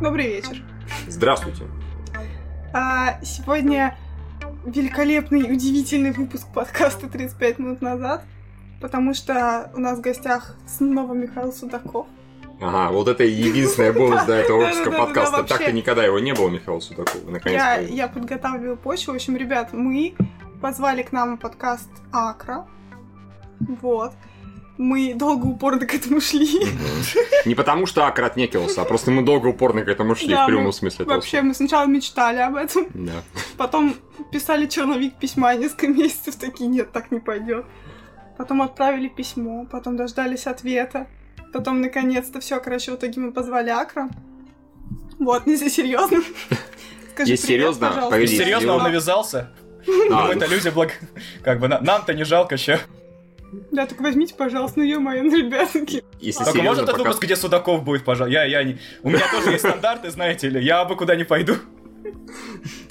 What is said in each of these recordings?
Добрый вечер. Здравствуйте. А, сегодня великолепный, удивительный выпуск подкаста 35 минут назад, потому что у нас в гостях снова Михаил Судаков. Ага, вот это единственная бонус до этого выпуска подкаста. Так-то никогда его не было, Михаил Наконец-то. я подготавливаю почву. В общем, ребят, мы позвали к нам подкаст Акра. Вот. Мы долго упорно к этому шли. Не потому, что Акр отнекивался, а просто мы долго упорно к этому шли, Да, в прямом мы смысле этого Вообще, мы сначала мечтали об этом. Да. потом писали черновик письма несколько месяцев, такие, нет, так не пойдет. Потом отправили письмо, потом дождались ответа. Потом, наконец-то, все, короче, в итоге мы позвали Акра. Вот, не за серьезно. Скажи Если серьезно, пожалуйста. Серьезно, он навязался? А, Мы-то ну, люди благ... Как бы на- нам-то не жалко еще. Да, так возьмите, пожалуйста, ну ё-моё, ну, ребятки. Если Только можно тот выпуск, где Судаков будет, пожалуйста? Я, я не... У меня тоже есть стандарты, знаете ли. Я бы куда не пойду.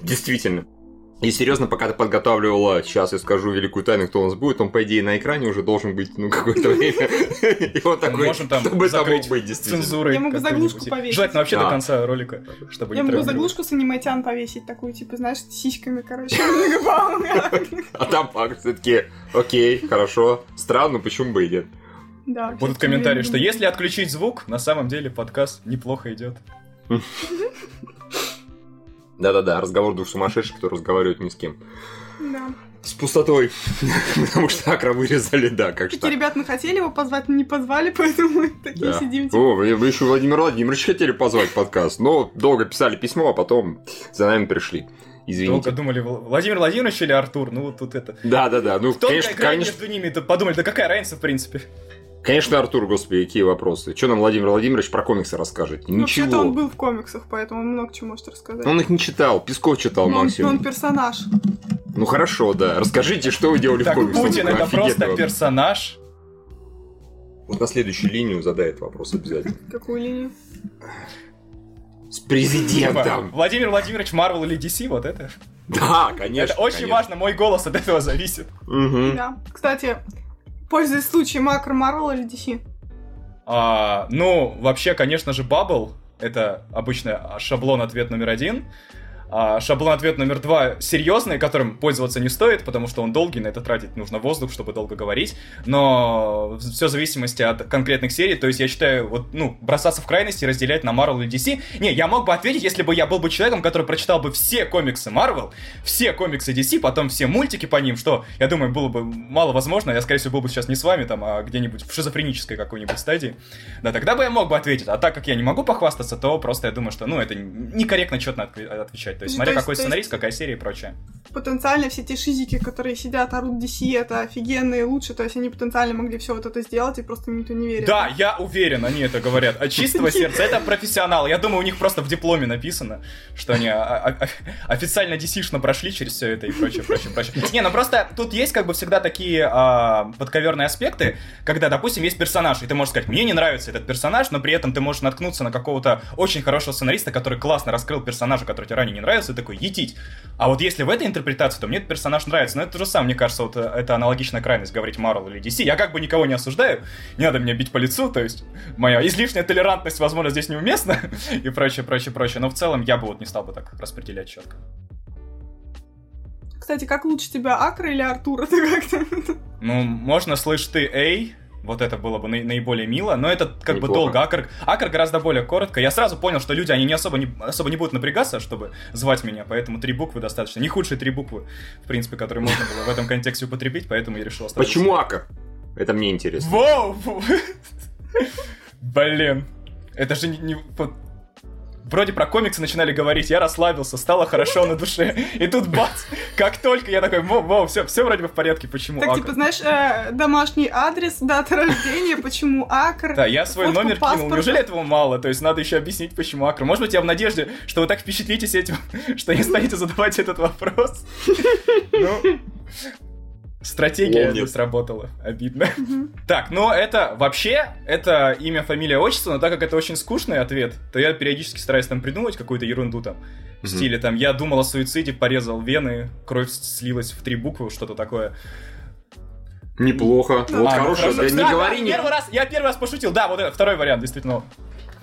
Действительно. И серьезно, пока ты подготавливала, сейчас я скажу великую тайну, кто у нас будет, он, по идее, на экране уже должен быть, ну, какое-то время. И он такой, там чтобы это мог быть, действительно. Цензурой. Я могу заглушку повесить. Желательно вообще до конца ролика, чтобы Я могу заглушку с аниматян повесить, такую, типа, знаешь, с сиськами, короче. А там все таки окей, хорошо, странно, почему бы и нет. Да, Будут комментарии, что если отключить звук, на самом деле подкаст неплохо идет. Да-да-да, разговор двух сумасшедших, кто разговаривает ни с кем. Да. С пустотой. Потому что акра вырезали, да, как Такие, что. ребят, мы хотели его позвать, но не позвали, поэтому мы такие Да. сидим, типа, О, вы, вы еще Владимир Владимирович хотели позвать подкаст, но долго писали письмо, а потом за нами пришли. Долго Извините. думали, Вл- Владимир Владимирович или Артур? Ну вот тут это. Да, да, да. Ну, конечно, конечно, между ними, то подумали, да какая разница в принципе? Конечно, Артур, господи, какие вопросы. Что нам Владимир Владимирович про комиксы расскажет? Ну, Вообще-то Ничего. он был в комиксах, поэтому он много чего может рассказать. Он их не читал, Песков читал Но он, но максимум. он персонаж. Ну хорошо, да. Расскажите, что вы делали Так, в комиксах. Путин это просто вообще. персонаж. Вот на следующую линию задает вопрос обязательно. Какую линию? С президентом. Владимир Владимирович Марвел или DC, вот это. Да, конечно. это очень конечно. важно, мой голос от этого зависит. Мгм. Да. Кстати, пользуясь случаем, Акр Марвел или DC? А, ну, вообще, конечно же, Bubble — это обычный шаблон ответ номер один. А шаблон ответ номер два серьезный, которым пользоваться не стоит, потому что он долгий, на это тратить нужно воздух, чтобы долго говорить. Но все в зависимости от конкретных серий. То есть я считаю, вот, ну, бросаться в крайности, разделять на Marvel или DC. Не, я мог бы ответить, если бы я был бы человеком, который прочитал бы все комиксы Marvel, все комиксы DC, потом все мультики по ним, что, я думаю, было бы мало возможно. Я, скорее всего, был бы сейчас не с вами, там, а где-нибудь в шизофренической какой-нибудь стадии. Да, тогда бы я мог бы ответить. А так как я не могу похвастаться, то просто я думаю, что, ну, это некорректно четно отвечать. То есть, Ну, смотря то есть- какой то есть- сценарист, какая серия и прочее. Потенциально все те шизики, которые сидят, орут DC, это офигенные лучше, то есть они потенциально могли все вот это сделать, и просто никто не верит. Да, я уверен, они это говорят. От чистого сердца. Это профессионал. Я думаю, у них просто в дипломе написано, что они официально DC-шно прошли через все это и прочее, прочее, прочее. Не, ну просто тут есть как бы всегда такие а, подковерные аспекты, когда, допустим, есть персонаж, и ты можешь сказать, мне не нравится этот персонаж, но при этом ты можешь наткнуться на какого-то очень хорошего сценариста, который классно раскрыл персонажа, который тебе ранее не нравился, и такой, етить. А вот если в этой интерпретации, то мне этот персонаж нравится. Но это то же самое, мне кажется, вот э, это аналогичная крайность говорить Marvel или DC. Я как бы никого не осуждаю, не надо меня бить по лицу, то есть моя излишняя толерантность, возможно, здесь неуместна и прочее, прочее, прочее. Но в целом я бы вот не стал бы так распределять четко. Кстати, как лучше тебя, Акра или Артур? Это как-то... Ну, можно, слышь, ты, эй, вот это было бы наи- наиболее мило, но это как бы Неплохо. долго. Акр, Акр гораздо более коротко. Я сразу понял, что люди, они не особо не, особо не будут напрягаться, чтобы звать меня, поэтому три буквы достаточно. Не худшие три буквы, в принципе, которые можно было в этом контексте употребить, поэтому я решил оставить. Почему Акр? Это мне интересно. Воу! Блин. Это же не... не- Вроде про комиксы начинали говорить, я расслабился, стало хорошо на душе. И тут бац, как только я такой, воу, воу, все, все вроде бы в порядке, почему Так, Акр? типа, знаешь, э, домашний адрес, дата рождения, почему Акр. Да, я свой номер кинул. паспорта. Неужели этого мало? То есть надо еще объяснить, почему Акр. Может быть, я в надежде, что вы так впечатлитесь этим, что не станете задавать этот вопрос. Ну, стратегия не сработала. Обидно. Так, ну это вообще, это имя, фамилия, отчество, но так как это очень скучный ответ, то я периодически стараюсь там придумать какую-то ерунду там. В стиле там, я думал о суициде, порезал вены, кровь слилась в три буквы, что-то такое. Неплохо. Ну, Вот А, ну хорошее. не Да, говори да, ни- Первый раз, я первый раз пошутил, да, вот это, второй вариант, действительно.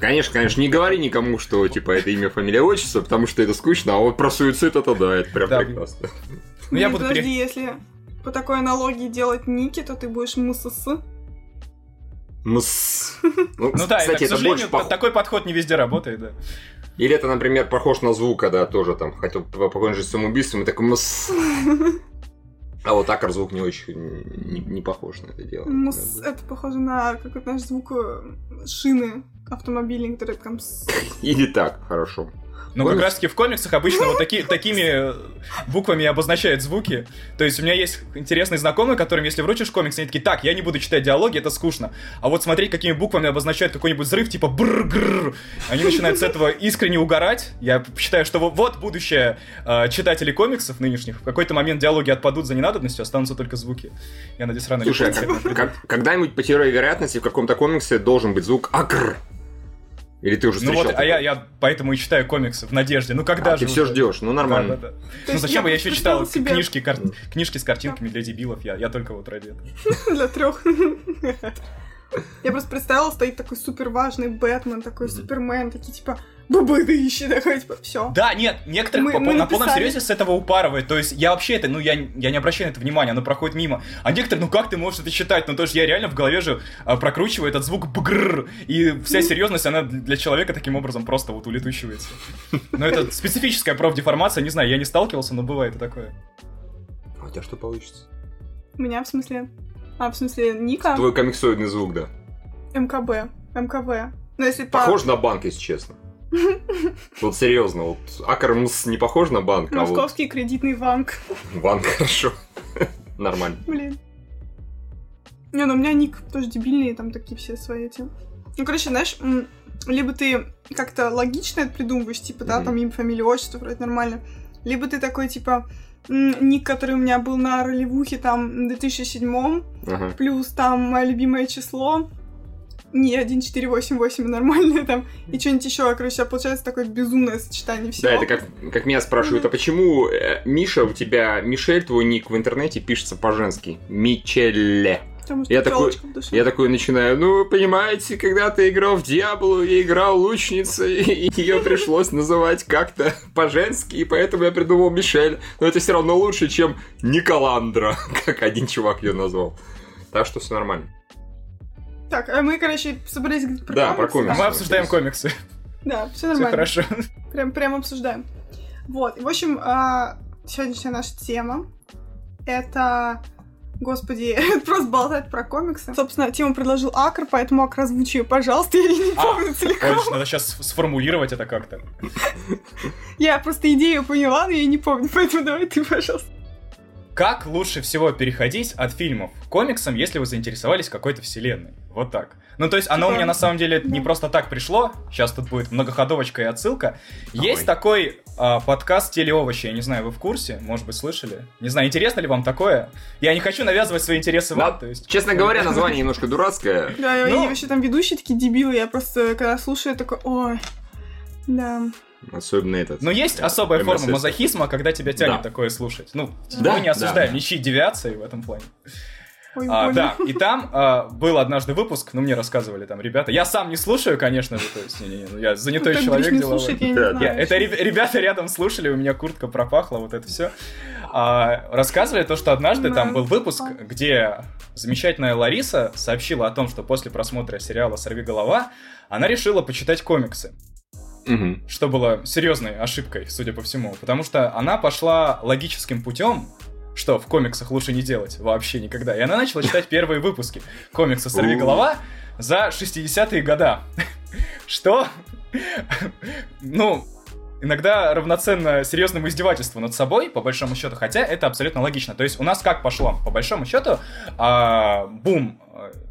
Конечно, конечно, не говори никому, что типа это имя, фамилия, отчество, потому что это скучно, а вот про суицид это да, это прям Да. прекрасно. Ну, я буду подожди, пере- если по такой аналогии делать ники, то ты будешь МСС. Мс. Ну, Ну да, кстати, это, к сожалению, пох- такой подход не везде работает, да. Или это, например, похож на звук, когда тоже там хотел покончить с самоубийством, и такой мс. А вот так звук не очень не, не похож на это дело. Мс, это похоже на какой-то наш звук э, шины автомобильной, который там... с- Или так, хорошо. Ну, как раз таки в комиксах обычно вот таки, такими э, буквами обозначают звуки. То есть у меня есть интересный знакомый, которым, если вручишь комикс, они такие, так, я не буду читать диалоги, это скучно. А вот смотреть, какими буквами обозначают какой-нибудь взрыв, типа бр Они начинают с этого искренне угорать. Я считаю, что во- вот будущее э, читателей комиксов нынешних. В какой-то момент диалоги отпадут за ненадобностью, останутся только звуки. Я надеюсь, рано или Слушай, а когда-нибудь по теории вероятности в каком-то комиксе должен быть звук акр. Или ты уже Ну встречал? вот, а я, я поэтому и читаю комиксы в надежде. Ну когда А, же ты все ждешь, ну нормально. Да, да, да. Ну зачем бы я еще читал себе книжки, кар- книжки с картинками для дебилов? Я, я только вот ради этого. для трех. Я просто представила, стоит такой супер важный Бэтмен, такой. Супермен, такие типа бабы ищи, такой типа все. Да, нет, некоторых Мы- по- мы на полном написали. серьезе с этого упарывает. То есть я вообще это, ну я, я не обращаю на это внимания, оно проходит мимо. А некоторые, ну как ты можешь это считать? Ну то есть я реально в голове же а, прокручиваю этот звук бгррр, и вся серьезность, она для человека таким образом просто вот улетучивается. Но это специфическая профдеформация, не знаю, я не сталкивался, но бывает и такое. А у тебя что получится? У меня в смысле... А, в смысле Ника? Твой комиксоидный звук, да. МКБ. МКВ. Но если по... Похож на банк, если честно. Вот серьезно, вот Акармс не похож на банк, а вот Московский кредитный банк. банк хорошо. Нормально. Блин. Не, ну у меня ник тоже дебильные, там такие все свои эти. Ну, короче, знаешь, либо ты как-то логично это придумываешь, типа, да, там имя, фамилия, отчество, вроде нормально. Либо ты такой, типа, ник, который у меня был на ролевухе, там, в 2007 Ага. плюс там мое любимое число, не 1488 нормальное там, и что-нибудь еще, короче, а получается такое безумное сочетание всего. Да, это как, как меня спрашивают, а почему э, Миша, у тебя, Мишель, твой ник в интернете пишется по-женски? Мичелле. Потому что я такой-. Я такой начинаю, ну, понимаете, когда ты играл в Диаблу, я играл лучницей, и ее пришлось называть как-то по-женски, и поэтому я придумал Мишель. Но это все равно лучше, чем Николандра, как один чувак ее назвал. Так что все нормально. Так, а мы, короче, собрались говорить про Да, про комиксы, А комиксы. мы обсуждаем комиксы. Да, все Все нормально. хорошо. Прям, прям обсуждаем. Вот, и, в общем, а, сегодняшняя наша тема — это... Господи, это просто болтать про комиксы. Собственно, тему предложил Акр, поэтому Акр озвучи ее, пожалуйста, я не А, помню целиком. Ой, надо сейчас сформулировать это как-то. Я просто идею поняла, но я не помню, поэтому давай ты, пожалуйста. Как лучше всего переходить от фильмов к комиксам, если вы заинтересовались какой-то вселенной? Вот так. Ну, то есть, оно у Типа, меня на самом деле не да. просто так пришло. Сейчас тут будет многоходовочка и отсылка. Есть Ой. такой а, подкаст «Телеовощи». Я не знаю, вы в курсе? Может быть, слышали? Не знаю, интересно ли вам такое? Я не хочу навязывать свои интересы вам. Да, то есть... Честно говоря, название немножко дурацкое. Да, Ну. и вообще там ведущие такие дебилы, я просто, когда слушаю, такой, ой, да. Особенно этот. Но есть особая форма МСС. мазохизма, когда тебя тянет Да. такое слушать. Ну, Да, мы не осуждаем да. ничьи девиации в этом плане. Ой, А, да, и там а, был однажды выпуск, ну, мне рассказывали там ребята. Я сам не слушаю, конечно же, то есть, не-не-не, ну, я занятой Ну, человек не деловой. слушать, я не знаю. Я- это ребята рядом слушали, у меня куртка пропахла, вот это все. рассказывали то, что однажды там был выпуск, где замечательная Лариса сообщила о том, что после просмотра сериала «Сорви голова» она решила почитать комиксы Мгм. что было серьезной ошибкой, судя по всему, потому что она пошла логическим путем, что в комиксах лучше не делать вообще никогда. И она начала читать первые выпуски комикса «Сорви голова» за 60-е года. Что, ну, иногда равноценно серьезному издевательству над собой, по большому счету, хотя это абсолютно логично. То есть у нас как пошло? По большому счету, а, бум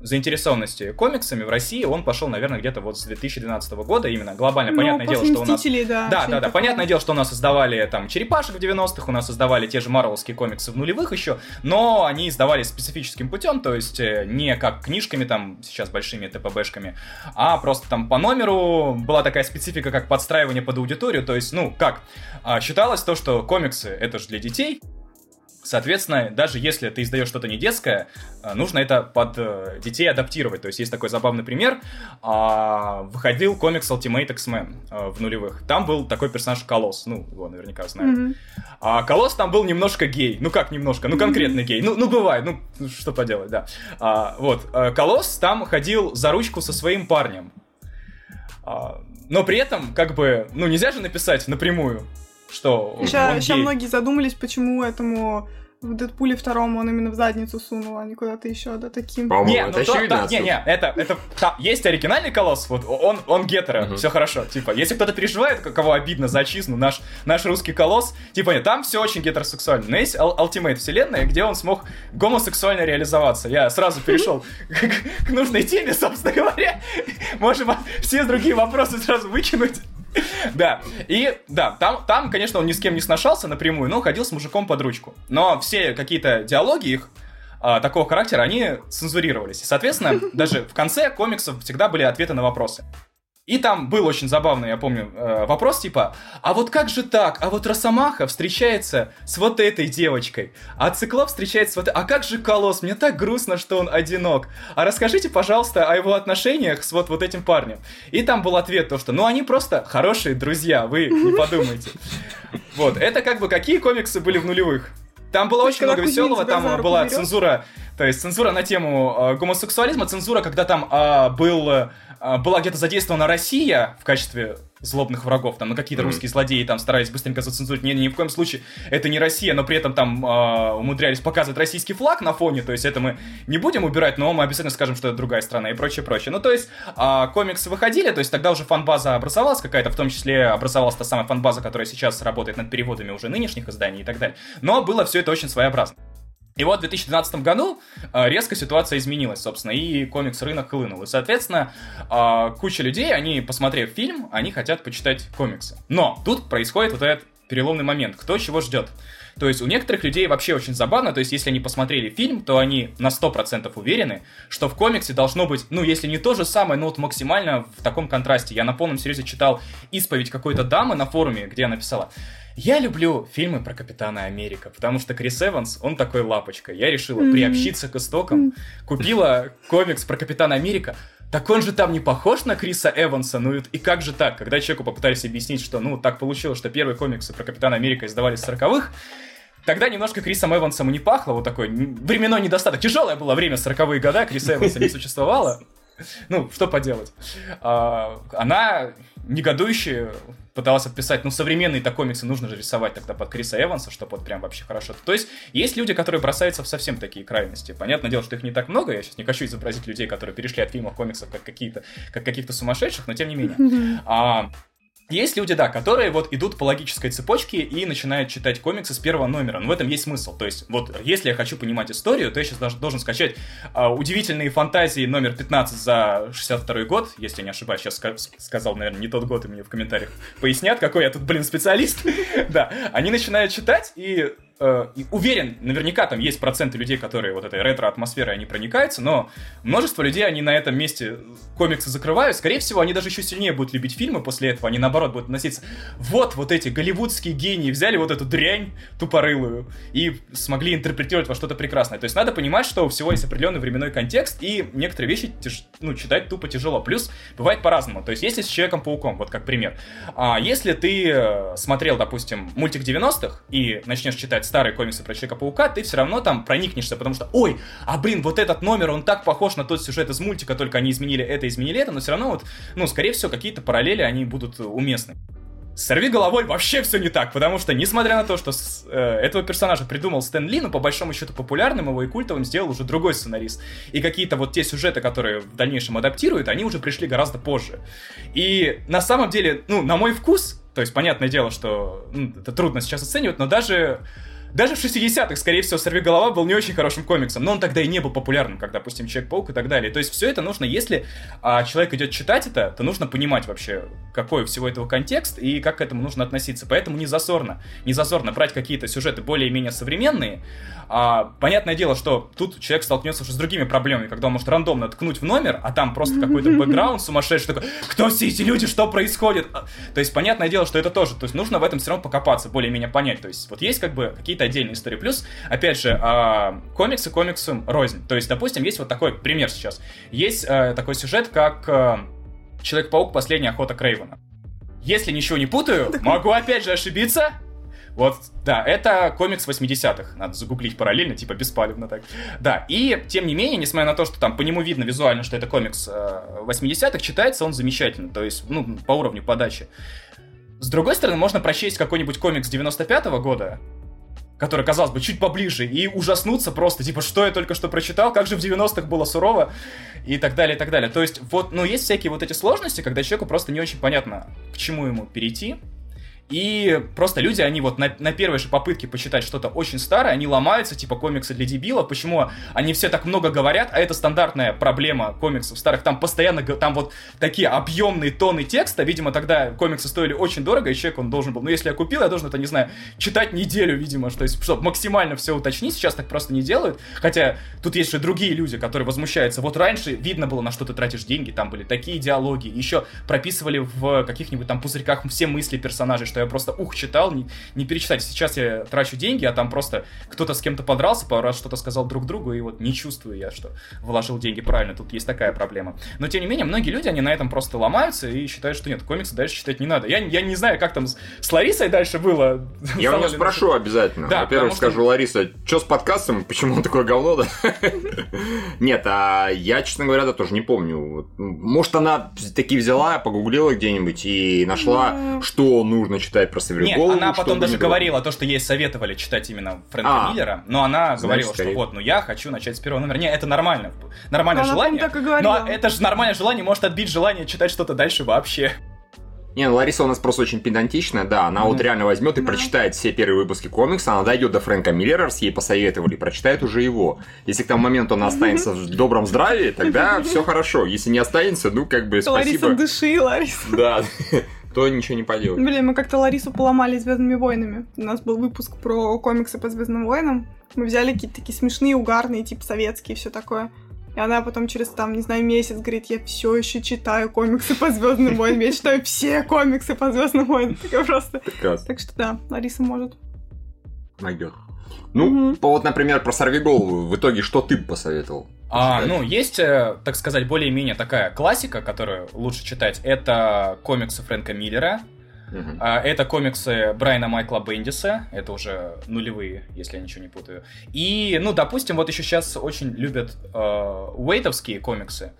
заинтересованности комиксами в России, он пошел, наверное, где-то вот с 2012 года, именно глобально. Ну, Понятное дело, что у нас... Да. Да, да, да. такое. Понятное дело, что у нас издавали там черепашек в 90-х, у нас издавали те же марвелские комиксы в нулевых еще, но они издавались специфическим путем, то есть э, не как книжками там сейчас большими ТПБшками, а просто там по номеру была такая специфика, как подстраивание под аудиторию, то есть, ну, как, а, считалось то, что комиксы это же для детей, Соответственно, даже если ты издаешь что-то не детское, э, нужно это под э, детей адаптировать. То есть есть такой забавный пример. А, выходил комикс Ultimate X-Men э, в нулевых. Там был такой персонаж Колосс. Ну, его наверняка знают. Mm-hmm. А Колосс там был немножко гей. Ну как немножко? Ну конкретно mm-hmm. гей. Ну, ну бывает. Ну, что поделать, да. А, вот. Колосс там ходил за ручку со своим парнем. А, но при этом, как бы, ну нельзя же написать напрямую что сейчас, многие задумались, почему этому в Дэдпуле втором он именно в задницу сунул, а не куда-то еще, да, таким. Не, ну, то, да, не, не, это, это, та, есть оригинальный колосс, вот, он, он гетеро, угу. все хорошо, типа, если кто-то переживает, кого обидно за отчизну, наш, наш русский колосс, типа, нет, там все очень гетеросексуально, но есть Ultimate вселенная, где он смог гомосексуально реализоваться, я сразу перешел к нужной теме, собственно говоря, можем все другие вопросы сразу выкинуть. Да, и да, там, там, конечно, он ни с кем не сношался напрямую, но ходил с мужиком под ручку. Но все какие-то диалоги их а, такого характера, они цензурировались. И, соответственно, даже в конце комиксов всегда были ответы на вопросы. И там был очень забавный, я помню, э, вопрос типа, а вот как же так? А вот Росомаха встречается с вот этой девочкой, а Циклоп встречается с вот... А как же Колосс? Мне так грустно, что он одинок. А расскажите, пожалуйста, о его отношениях с вот, вот этим парнем. И там был ответ то, что ну они просто хорошие друзья, вы не подумайте. Вот, это как бы какие комиксы были в нулевых? Там было очень много веселого, там была цензура, то есть цензура на тему э, гомосексуализма, цензура, когда там э, был а, была где-то задействована Россия в качестве злобных врагов, там, на какие-то mm-hmm. русские злодеи там старались быстренько зацензурить. Не, ни в коем случае это не Россия, но при этом там э, умудрялись показывать российский флаг на фоне, то есть это мы не будем убирать, но мы обязательно скажем, что это другая страна и прочее, прочее. Ну, то есть э, комиксы выходили, то есть тогда уже фан-база образовалась какая-то, в том числе образовалась та самая фан-база, которая сейчас работает над переводами уже нынешних изданий и так далее. Но было все это очень своеобразно. И вот в 2012 году э, резко ситуация изменилась, собственно, и комикс-рынок хлынул. И, соответственно, э, куча людей, они, посмотрев фильм, они хотят почитать комиксы. Но тут происходит вот этот переломный момент. Кто чего ждет? То есть у некоторых людей вообще очень забавно, то есть если они посмотрели фильм, то они на 100% уверены, что в комиксе должно быть, ну, если не то же самое, но вот максимально в таком контрасте. Я на полном серьезе читал исповедь какой-то дамы на форуме, где она писала, я люблю фильмы про Капитана Америка, потому что Крис Эванс, он такой лапочка. Я решила mm-hmm. приобщиться к истокам, купила комикс про Капитана Америка. Так он же там не похож на Криса Эванса, ну и как же так? Когда человеку попытались объяснить, что ну так получилось, что первые комиксы про Капитана Америка издавались в 40-х, Тогда немножко Крисом Эвансом не пахло, вот такой временной недостаток. Тяжелое было время, 40-е годы, Криса Эванса не существовало. Ну, что поделать. А, она негодующе пыталась отписать, ну, современные-то комиксы нужно же рисовать тогда под Криса Эванса, чтобы вот прям вообще хорошо. То есть, есть люди, которые бросаются в совсем такие крайности. Понятное дело, что их не так много, я сейчас не хочу изобразить людей, которые перешли от фильмов, комиксов как какие-то, как каких-то сумасшедших, но тем не менее. А, есть люди, да, которые вот идут по логической цепочке и начинают читать комиксы с первого номера. Но в этом есть смысл. То есть, вот если я хочу понимать историю, то я сейчас должен, должен скачать а, удивительные фантазии номер 15 за 62 год, если я не ошибаюсь. Сейчас ска- сказал, наверное, не тот год, и мне в комментариях пояснят, какой я тут, блин, специалист. Да, они начинают читать, и э, уверен, наверняка там есть проценты людей, которые вот этой ретро-атмосферой они проникаются, но множество людей, они на этом месте комиксы закрывают. Скорее всего, они даже еще сильнее будут любить фильмы после этого. Они, наоборот, будут относиться... Вот, вот эти голливудские гении взяли вот эту дрянь тупорылую и смогли интерпретировать во что-то прекрасное. То есть надо понимать, что у всего есть определенный временной контекст, и некоторые вещи тяж... ну, читать тупо тяжело. Плюс бывает по-разному. То есть если с Человеком-пауком, вот как пример. А если ты э, смотрел, допустим, мультик 90-х и начнешь читать старые комиксы про Человека-паука, ты все равно там проникнешься, потому что, ой, а блин, вот этот номер, он так похож на тот сюжет из мультика, только они изменили это, изменили это, но все равно вот, ну, скорее всего, какие-то параллели, они будут уместны. Сорви головой вообще все не так, потому что, несмотря на то, что с, э, этого персонажа придумал Стэн Ли, но по большому счету популярным его и культовым сделал уже другой сценарист. И какие-то вот те сюжеты, которые в дальнейшем адаптируют, они уже пришли гораздо позже. И на самом деле, ну, на мой вкус, то есть, понятное дело, что ну, это трудно сейчас оценивать, но даже даже в 60-х, скорее всего, Сорви Голова был не очень хорошим комиксом, но он тогда и не был популярным, как, допустим, Человек-паук и так далее. То есть все это нужно, если а, человек идет читать это, то нужно понимать вообще, какой у всего этого контекст и как к этому нужно относиться. Поэтому не зазорно, не зазорно брать какие-то сюжеты более-менее современные. А, понятное дело, что тут человек столкнется уже с другими проблемами, когда он может рандомно ткнуть в номер, а там просто какой-то бэкграунд сумасшедший, такой, кто все эти люди, что происходит? А, то есть, понятное дело, что это тоже, то есть нужно в этом все равно покопаться, более-менее понять. То есть, вот есть как бы какие-то какие-то отдельные истории. Плюс, опять же, э, комиксы комиксам рознь. То есть, допустим, есть вот такой пример сейчас. Есть э, такой сюжет, как э, Человек-паук. Последняя охота Крейвена. Если ничего не путаю, могу опять же ошибиться. Вот, да, это комикс 80-х. Надо загуглить параллельно, типа беспалевно так. Да, и тем не менее, несмотря на то, что там по нему видно визуально, что это комикс э, 80-х, читается он замечательно. То есть, ну, по уровню подачи. С другой стороны, можно прочесть какой-нибудь комикс 95-го года, который, казалось бы, чуть поближе, и ужаснуться просто, типа, что я только что прочитал, как же в 90-х было сурово, и так далее, и так далее. То есть, вот, ну, есть всякие вот эти сложности, когда человеку просто не очень понятно, к чему ему перейти, и просто люди, они вот на, на первой же попытке почитать что-то очень старое, они ломаются, типа комиксы для дебилов. Почему они все так много говорят, а это стандартная проблема комиксов старых. Там постоянно, там вот такие объемные тоны текста. Видимо, тогда комиксы стоили очень дорого, и человек он должен был, ну если я купил, я должен это, не знаю, читать неделю, видимо, что чтобы максимально все уточнить. Сейчас так просто не делают. Хотя тут есть же другие люди, которые возмущаются. Вот раньше видно было, на что ты тратишь деньги, там были такие диалоги, еще прописывали в каких-нибудь там пузырьках все мысли персонажей, что я просто ух читал, не, не перечитать. Сейчас я трачу деньги, а там просто кто-то с кем-то подрался, пару раз что-то сказал друг другу, и вот не чувствую я, что вложил деньги правильно. Тут есть такая проблема. Но тем не менее, многие люди, они на этом просто ломаются и считают, что нет, комиксы дальше читать не надо. Я, я не знаю, как там с, с Ларисой дальше было. Я у нее спрошу обязательно. Да, Во-первых, скажу, что... Лариса, что с подкастом, почему он такое говно, да? Нет, а я, честно говоря, да, тоже не помню. Может, она таки взяла, погуглила где-нибудь и нашла, что нужно читать про Нет, она потом даже говорила то, что ей советовали читать именно Фрэнка а, Миллера, но она говорила, что вот, ну я хочу начать с первого номера. Не, это нормально. Нормальное желание. Но это же нормальное желание может отбить желание читать что-то дальше вообще. Не, ну Лариса у нас просто очень педантичная, да, она mm. вот реально возьмет и mm. прочитает все первые выпуски комикса, она дойдет до Фрэнка Миллера, с ей посоветовали, прочитает уже его. Если к тому моменту она останется mm-hmm. в добром здравии, тогда все хорошо. Если не останется, ну как бы спасибо. Лариса, дыши, Лариса. Да то ничего не поделать. Блин, мы как-то Ларису поломали Звездными войнами. У нас был выпуск про комиксы по Звездным войнам. Мы взяли какие-то такие смешные, угарные, типа советские, все такое. И она потом через, там, не знаю, месяц говорит, я все еще читаю комиксы по Звездным войнам, я читаю все комиксы по Звездным войнам. Такая просто. Прекрасно. Так что да, Лариса может. Найдет. Ну, угу. по вот, например, про сорвиголову, в итоге что ты бы посоветовал? А, ну, есть, э, так сказать, более-менее такая классика, которую лучше читать. Это комиксы Фрэнка Миллера. Uh-huh. Это комиксы Брайана Майкла Бендиса, это уже нулевые, если я ничего не путаю. И, ну, допустим, вот еще сейчас очень любят э, уэйтовские комиксы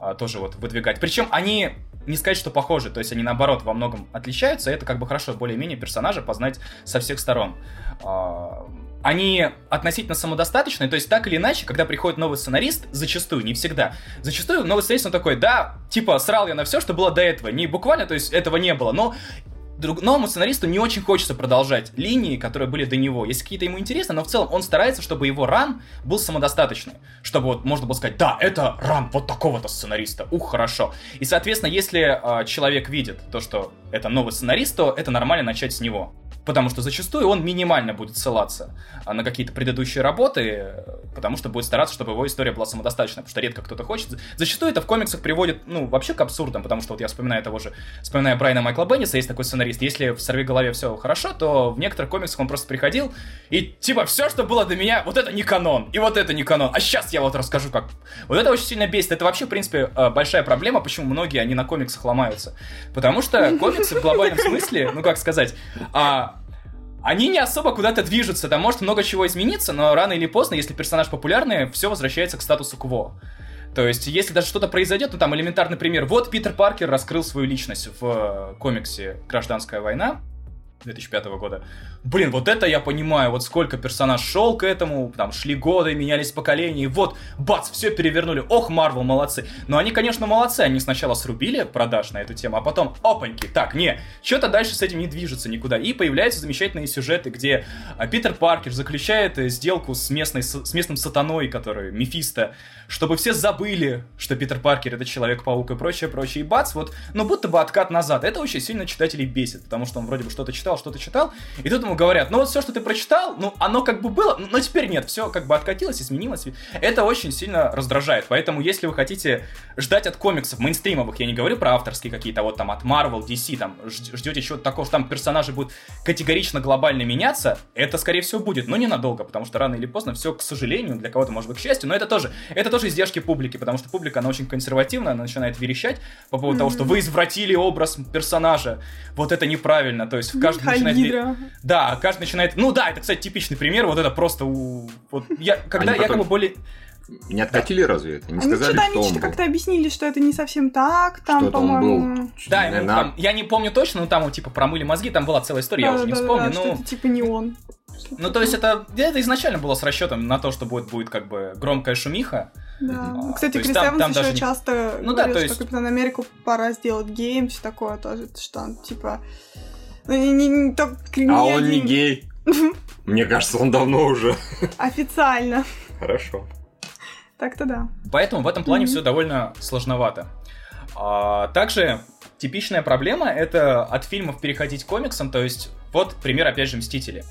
э, тоже вот выдвигать. Причем они не сказать, что похожи, то есть они наоборот во многом отличаются, это как бы хорошо более-менее персонажа познать со всех сторон. А, они относительно самодостаточные, то есть так или иначе, когда приходит новый сценарист, зачастую, не всегда, зачастую новый сценарист, он такой, да, типа, срал я на все, что было до этого, не буквально, то есть этого не было, но друг, новому сценаристу не очень хочется продолжать линии, которые были до него. Если какие-то ему интересны, но в целом он старается, чтобы его ран был самодостаточный. Чтобы вот можно было сказать, да, это ран вот такого-то сценариста. Ух, хорошо. И, соответственно, если э, человек видит то, что это новый сценарист, то это нормально начать с него потому что зачастую он минимально будет ссылаться а, на какие-то предыдущие работы, потому что будет стараться, чтобы его история была самодостаточной, потому что редко кто-то хочет. Зачастую это в комиксах приводит, ну, вообще к абсурдам, потому что вот я вспоминаю того же, вспоминаю Брайана Майкла Бенниса, есть такой сценарист, если в «Сорви голове» все хорошо, то в некоторых комиксах он просто приходил и, типа, все, что было до меня, вот это не канон, и вот это не канон, а сейчас я вот расскажу, как... Вот это очень сильно бесит, это вообще, в принципе, э, большая проблема, почему многие, они на комиксах ломаются, потому что комиксы в глобальном смысле, ну, как сказать, а, они не особо куда-то движутся, там может много чего измениться, но рано или поздно, если персонаж популярный, все возвращается к статусу кво. То есть, если даже что-то произойдет, ну там элементарный пример. Вот Питер Паркер раскрыл свою личность в э, комиксе «Гражданская война», 2005 года. Блин, вот это я понимаю, вот сколько персонаж шел к этому, там шли годы, менялись поколения, и вот, бац, все перевернули. Ох, Марвел, молодцы. Но они, конечно, молодцы, они сначала срубили продаж на эту тему, а потом, опаньки, так, не, что-то дальше с этим не движется никуда. И появляются замечательные сюжеты, где а, Питер Паркер заключает э, сделку с, местной, с местным сатаной, который Мефисто, чтобы все забыли, что Питер Паркер это Человек-паук и прочее, прочее. И бац, вот, ну будто бы откат назад. Это очень сильно читателей бесит, потому что он вроде бы что-то читал, что ты читал, и тут ему говорят, ну вот все, что ты прочитал, ну оно как бы было, но теперь нет, все как бы откатилось, изменилось. Это очень сильно раздражает, поэтому если вы хотите ждать от комиксов мейнстримовых, я не говорю про авторские какие-то, вот там от Marvel, DC, там ждете чего-то такого, что там персонажи будут категорично глобально меняться, это скорее всего будет, но ненадолго, потому что рано или поздно все, к сожалению, для кого-то может быть к счастью, но это тоже, это тоже издержки публики, потому что публика, она очень консервативна, она начинает верещать по поводу mm-hmm. того, что вы извратили образ персонажа, вот это неправильно, то есть каждый начинает... Да, каждый начинает... Ну да, это, кстати, типичный пример, вот это просто у... Вот я, когда Они якобы потом... более... Не откатили да. разве это? Не они сказали, что они что как-то объяснили, что это не совсем так, там, по-моему... Был... Да, ему, там, я не помню точно, но там, типа, промыли мозги, там была целая история, да, я уже да, не вспомню, да, но... что это, типа, не он. Ну, то есть это, это изначально было с расчетом на то, что будет, будет как бы громкая шумиха. Да. А, Кстати, Крис Эванс еще даже... часто ну, говорит, да, есть... что Капитан Америку пора сделать гейм, все такое тоже, что он, типа... Ну, не, не, не, то, не а он один... не гей. Мне кажется, он давно уже. Официально. Хорошо. Так-то да. Поэтому в этом плане mm-hmm. все довольно сложновато. А, также типичная проблема это от фильмов переходить к комиксам, то есть вот пример опять же Мстители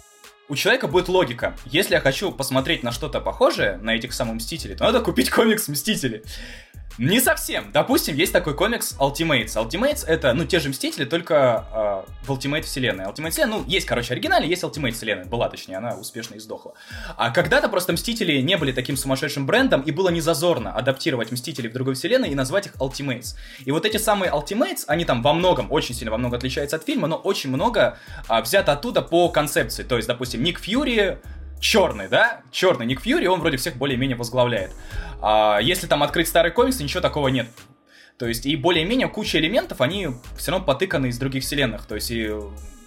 у человека будет логика. Если я хочу посмотреть на что-то похожее, на этих самых Мстителей, то надо купить комикс Мстители. Не совсем. Допустим, есть такой комикс Ultimates. Ultimates это, ну, те же Мстители, только э, в Ultimate вселенной. Ultimate вселенная, ну, есть, короче, оригинальный, есть Ultimate вселенная. Была, точнее, она успешно издохла. А когда-то просто Мстители не были таким сумасшедшим брендом, и было незазорно адаптировать Мстителей в другой вселенной и назвать их Ultimates. И вот эти самые Ultimates, они там во многом, очень сильно во многом отличаются от фильма, но очень много а, взято оттуда по концепции. То есть, допустим, Ник Фьюри черный, да? Черный Ник Фьюри, он вроде всех более-менее возглавляет. А если там открыть старый комикс, ничего такого нет. То есть и более-менее куча элементов, они все равно потыканы из других вселенных. То есть и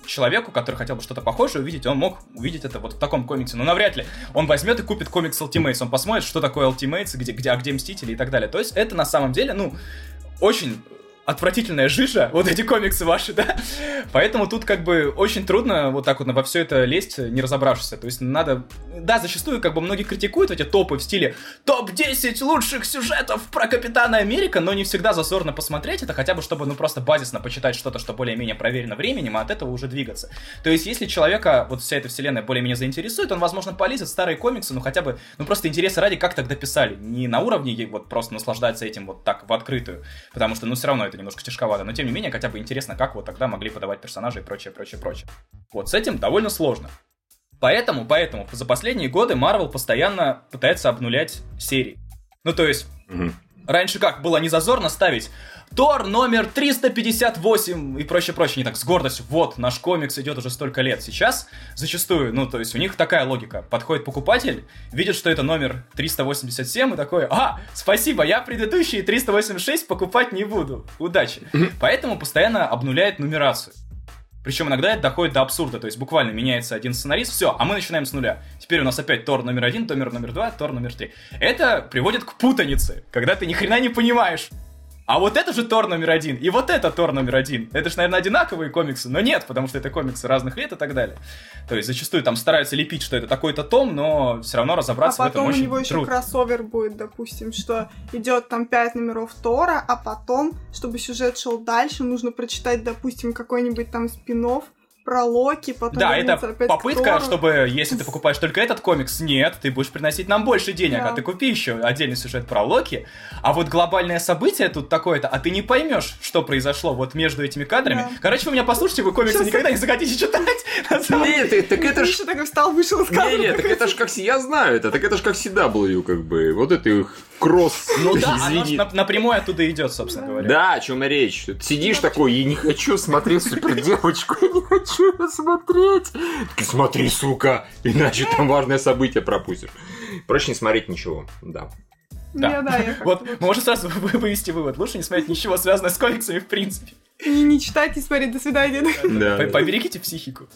человеку, который хотел бы что-то похожее увидеть, он мог увидеть это вот в таком комиксе. Но навряд ли он возьмет и купит комикс Ultimates. Он посмотрит, что такое Ultimates, где, где, а где Мстители и так далее. То есть это на самом деле, ну, очень отвратительная жижа, вот эти комиксы ваши, да. Поэтому тут как бы очень трудно вот так вот во все это лезть, не разобравшись. То есть надо... Да, зачастую как бы многие критикуют эти топы в стиле топ-10 лучших сюжетов про Капитана Америка, но не всегда зазорно посмотреть это, хотя бы чтобы, ну, просто базисно почитать что-то, что более-менее проверено временем, а от этого уже двигаться. То есть если человека вот вся эта вселенная более-менее заинтересует, он, возможно, полезет старые комиксы, ну, хотя бы, ну, просто интереса ради, как тогда писали. Не на уровне вот просто наслаждаться этим вот так в открытую, потому что, ну, все равно это немножко тяжковато, но тем не менее, хотя бы интересно, как вот тогда могли подавать персонажей и прочее, прочее, прочее. Вот с этим довольно сложно. Поэтому, поэтому за последние годы Marvel постоянно пытается обнулять серии. Ну, то есть, угу. раньше как, было не зазорно ставить Тор номер 358 и прочее, прочее, не так, с гордостью. Вот, наш комикс идет уже столько лет. Сейчас зачастую, ну, то есть у них такая логика. Подходит покупатель, видит, что это номер 387 и такой, а, спасибо, я предыдущие 386 покупать не буду. Удачи. Поэтому постоянно обнуляет нумерацию. Причем иногда это доходит до абсурда, то есть буквально меняется один сценарист, все, а мы начинаем с нуля. Теперь у нас опять Тор номер один, Тор номер два, Тор номер три. Это приводит к путанице, когда ты ни хрена не понимаешь, а вот это же Тор номер один, и вот это Тор номер один. Это же, наверное, одинаковые комиксы, но нет, потому что это комиксы разных лет и так далее. То есть зачастую там стараются лепить, что это такой-то том, но все равно разобраться а в этом очень А потом у него еще кроссовер будет, допустим, что идет там пять номеров Тора, а потом, чтобы сюжет шел дальше, нужно прочитать, допустим, какой-нибудь там спин про Локи, потом Да, это попытка, чтобы, если ты покупаешь только этот комикс, нет, ты будешь приносить нам больше денег, а да. а ты купи еще отдельный сюжет про Локи. А вот глобальное событие тут такое-то, а ты не поймешь, что произошло вот между этими кадрами. Да. Короче, вы меня послушайте, вы комиксы Сейчас никогда не захотите читать. Нет, так это ж... такой встал, вышел из Нет, нет, так это ж как... Я знаю это, так это ж как CW, как бы. Вот это их кросс. Ну да, Извини. оно напрямую оттуда идет, собственно говоря. Да, о чем речь. Сидишь такой, я не хочу смотреть супер девочку, я не хочу ее смотреть. Ты смотри, сука, иначе там важное событие пропустишь. Проще не смотреть ничего, да. Да. да, я вот, можно сразу вывести вывод. Лучше не смотреть ничего, связанное с комиксами, в принципе. Не, не читать, не смотреть, до свидания. Да. Поберегите психику.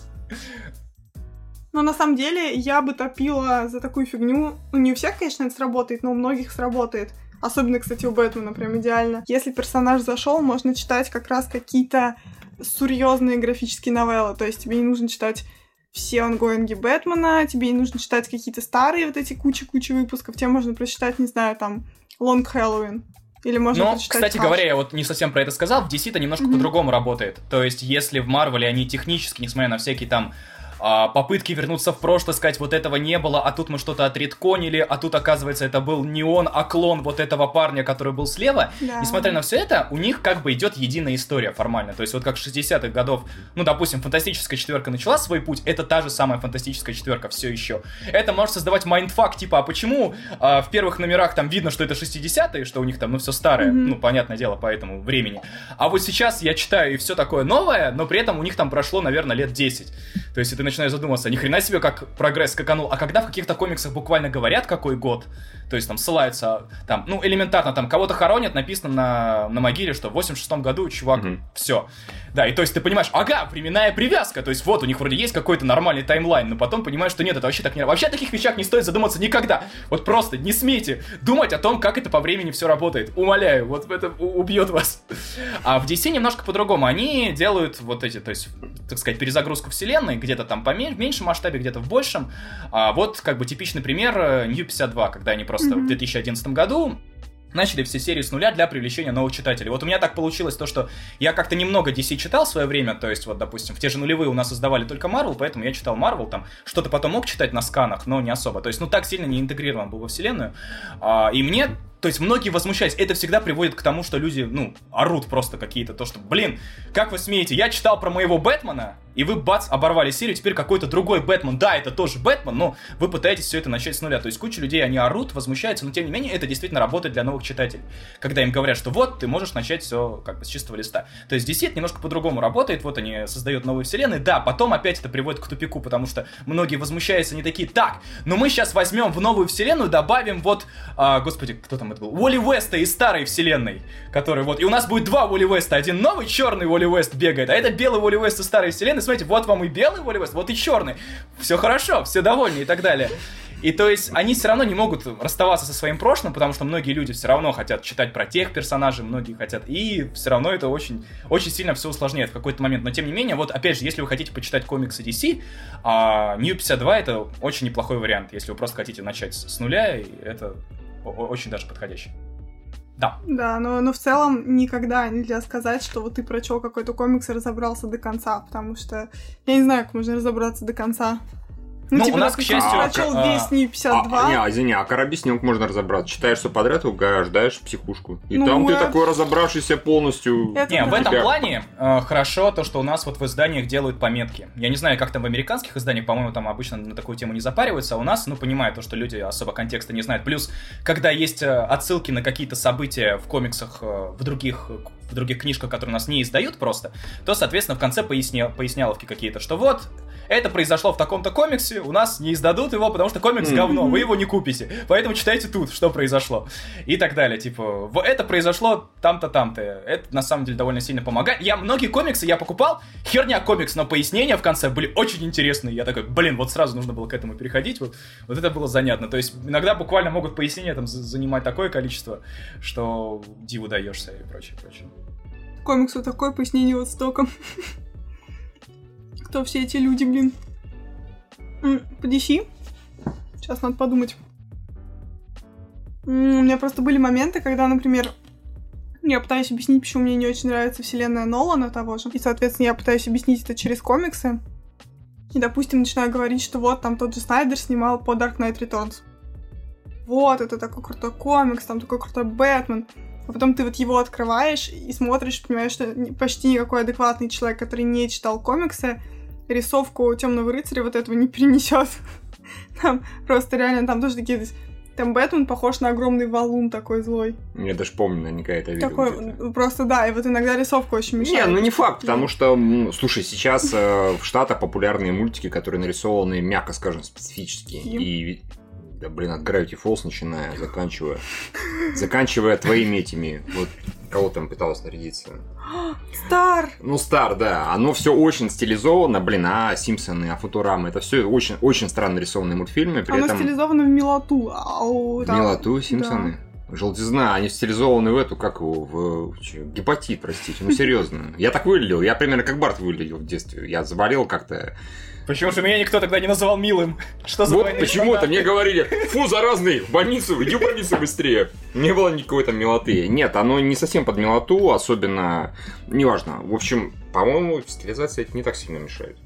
Но на самом деле я бы топила за такую фигню. Ну, не у всех, конечно, это сработает, но у многих сработает. Особенно, кстати, у Бэтмена прям идеально. Если персонаж зашел, можно читать как раз какие-то серьезные графические новеллы. То есть тебе не нужно читать все ангоинги Бэтмена, тебе не нужно читать какие-то старые вот эти кучи-кучи выпусков. Тебе можно прочитать, не знаю, там, Long Halloween. Или можно Но, прочитать кстати Hush? говоря, я вот не совсем про это сказал, в DC это немножко Мгм. по-другому работает. То есть, если в Марвеле они технически, несмотря на всякие там а, попытки вернуться в прошлое, сказать, вот этого не было, а тут мы что-то отредконили, а тут, оказывается, это был не он, а клон вот этого парня, который был слева. Да. Несмотря на все это, у них как бы идет единая история формально. То есть вот как 60-х годов, ну, допустим, фантастическая четверка начала свой путь, это та же самая фантастическая четверка все еще. Это может создавать mindfuck, типа, а почему а, в первых номерах там видно, что это 60-е, что у них там, ну, все старое, Мгм. ну, понятное дело, по этому времени. А вот сейчас я читаю и все такое новое, но при этом у них там прошло, наверное, лет 10. То есть ты начинаешь задумываться, ни хрена себе, как прогресс скаканул. А когда в каких-то комиксах буквально говорят, какой год, то есть там ссылаются, там, ну, элементарно, там, кого-то хоронят, написано на, на могиле, что в 86 году чувак, Мгм. все. Да, и то есть ты понимаешь, ага, временная привязка, то есть вот у них вроде есть какой-то нормальный таймлайн, но потом понимаешь, что нет, это вообще так не Вообще о таких вещах не стоит задуматься никогда. Вот просто не смейте думать о том, как это по времени все работает. Умоляю, вот это убьет вас. А в DC немножко по-другому. Они делают вот эти, то есть, так сказать, перезагрузку вселенной, где-то там поменьше, в меньшем масштабе, где-то в большем. А вот как бы типичный пример э, New 52, когда они просто Мгм. в 2011 году начали все серии с нуля для привлечения новых читателей. Вот у меня так получилось то, что я как-то немного DC читал в свое время, то есть вот, допустим, в те же нулевые у нас создавали только Marvel, поэтому я читал Marvel, там что-то потом мог читать на сканах, но не особо. То есть, ну, так сильно не интегрирован был во вселенную. А, и мне то есть многие возмущались. Это всегда приводит к тому, что люди, ну, орут просто какие-то. То, что, блин, как вы смеете? Я читал про моего Бэтмена, и вы, бац, оборвали серию, теперь какой-то другой Бэтмен. Да, это тоже Бэтмен, но вы пытаетесь все это начать с нуля. То есть куча людей, они орут, возмущаются, но тем не менее это действительно работает для новых читателей. Когда им говорят, что вот, ты можешь начать все как бы с чистого листа. То есть DC это немножко по-другому работает, вот они создают новые вселенные. Да, потом опять это приводит к тупику, потому что многие возмущаются, они такие, так, но мы сейчас возьмем в новую вселенную, добавим вот, а, господи, кто там это был? Уолли Уэста из старой вселенной, который вот, и у нас будет два Уолли Уэста, один новый черный Уолли Уэст бегает, а это белый Уолли Уэст из старой вселенной, смотрите, вот вам и белый Уолли Уэст, вот и черный, все хорошо, все довольны и так далее. И то есть они все равно не могут расставаться со своим прошлым, потому что многие люди все равно хотят читать про тех персонажей, многие хотят, и все равно это очень, очень сильно все усложняет в какой-то момент. Но тем не менее, вот опять же, если вы хотите почитать комиксы DC, а, New 52 это очень неплохой вариант, если вы просто хотите начать с нуля, и это очень даже подходящий. Да. Да, но, но в целом никогда нельзя сказать, что вот ты прочел какой-то комикс и разобрался до конца, потому что я не знаю, как можно разобраться до конца. Ну, у нас, к счастью, прочел а, весь New 52. А, не, извини, а Коробеснёк можно разобраться. Читаешь все подряд угождаешь психушку. И Ну, там ты такой разобравшийся полностью. Это Не, в этом плане э, хорошо то, что у нас вот в изданиях делают пометки. Я не знаю, как там в американских изданиях, по-моему, там обычно на такую тему не запариваются, а у нас, ну, понимаю то, что люди особо контекста не знают. Плюс, когда есть э, отсылки на какие-то события в комиксах, э, в других в других книжках, которые у нас не издают просто, то, соответственно, в конце поясня... поясняловки какие-то, что вот, это произошло в таком-то комиксе, у нас не издадут его, потому что комикс говно, вы его не купите. Поэтому читайте тут, что произошло. И так далее. Типа, «В- это произошло там-то, там-то. Это на самом деле довольно сильно помогает. Я многие комиксы я покупал, херня комикс, но пояснения в конце были очень интересные. Я такой, блин, вот сразу нужно было к этому переходить. Вот, вот это было занятно. То есть иногда буквально могут пояснения там за- занимать такое количество, что диву даешься и прочее, прочее. Комиксу такое пояснение вот столько. Кто все эти люди, блин? М, По DC? Сейчас надо подумать. У меня просто были моменты, когда, например, я пытаюсь объяснить, почему мне не очень нравится вселенная Нолана того же. И, соответственно, я пытаюсь объяснить это через комиксы. И, допустим, начинаю говорить, что вот там тот же Снайдер снимал по Dark Knight Returns. Вот, это такой крутой комикс, там такой крутой Бэтмен. А потом ты вот его открываешь и смотришь, понимаешь, что почти никакой адекватный человек, который не читал комиксы, рисовку Темного рыцаря вот этого не перенесет. Там просто реально, там тоже такие... Там Бэтмен похож на огромный валун такой злой. Я даже помню, наверняка это видел. Такой, просто да, и вот иногда рисовка очень Не, мешает. ну не факт, потому что, слушай, сейчас э, в Штатах популярные мультики, которые нарисованы, мягко скажем, специфически. И, да, блин, от Gravity Falls начиная, заканчивая, заканчивая твоими этими, вот, кого там пыталась нарядиться. Стар! Ну, Стар, да, оно все очень стилизовано, блин, а Симпсоны, а Футурама, это все очень, очень странно нарисованные мультфильмы, при Оно этом... стилизовано в милоту. Ау, там- Милоту, Симпсоны. Желтизна, они стилизованы в эту, как его, в гепатит, простите, ну серьезно. Я так выглядел, я примерно как Барт выглядел в детстве. Я заболел как-то. Почему же меня никто тогда не называл милым? Что за Вот почему-то мне говорили, фу, заразный, в больницу, иди в больницу быстрее. Не было никакой там милоты. Нет, оно не совсем под милоту, особенно, неважно. В общем, по-моему, стилизация это не так сильно мешает.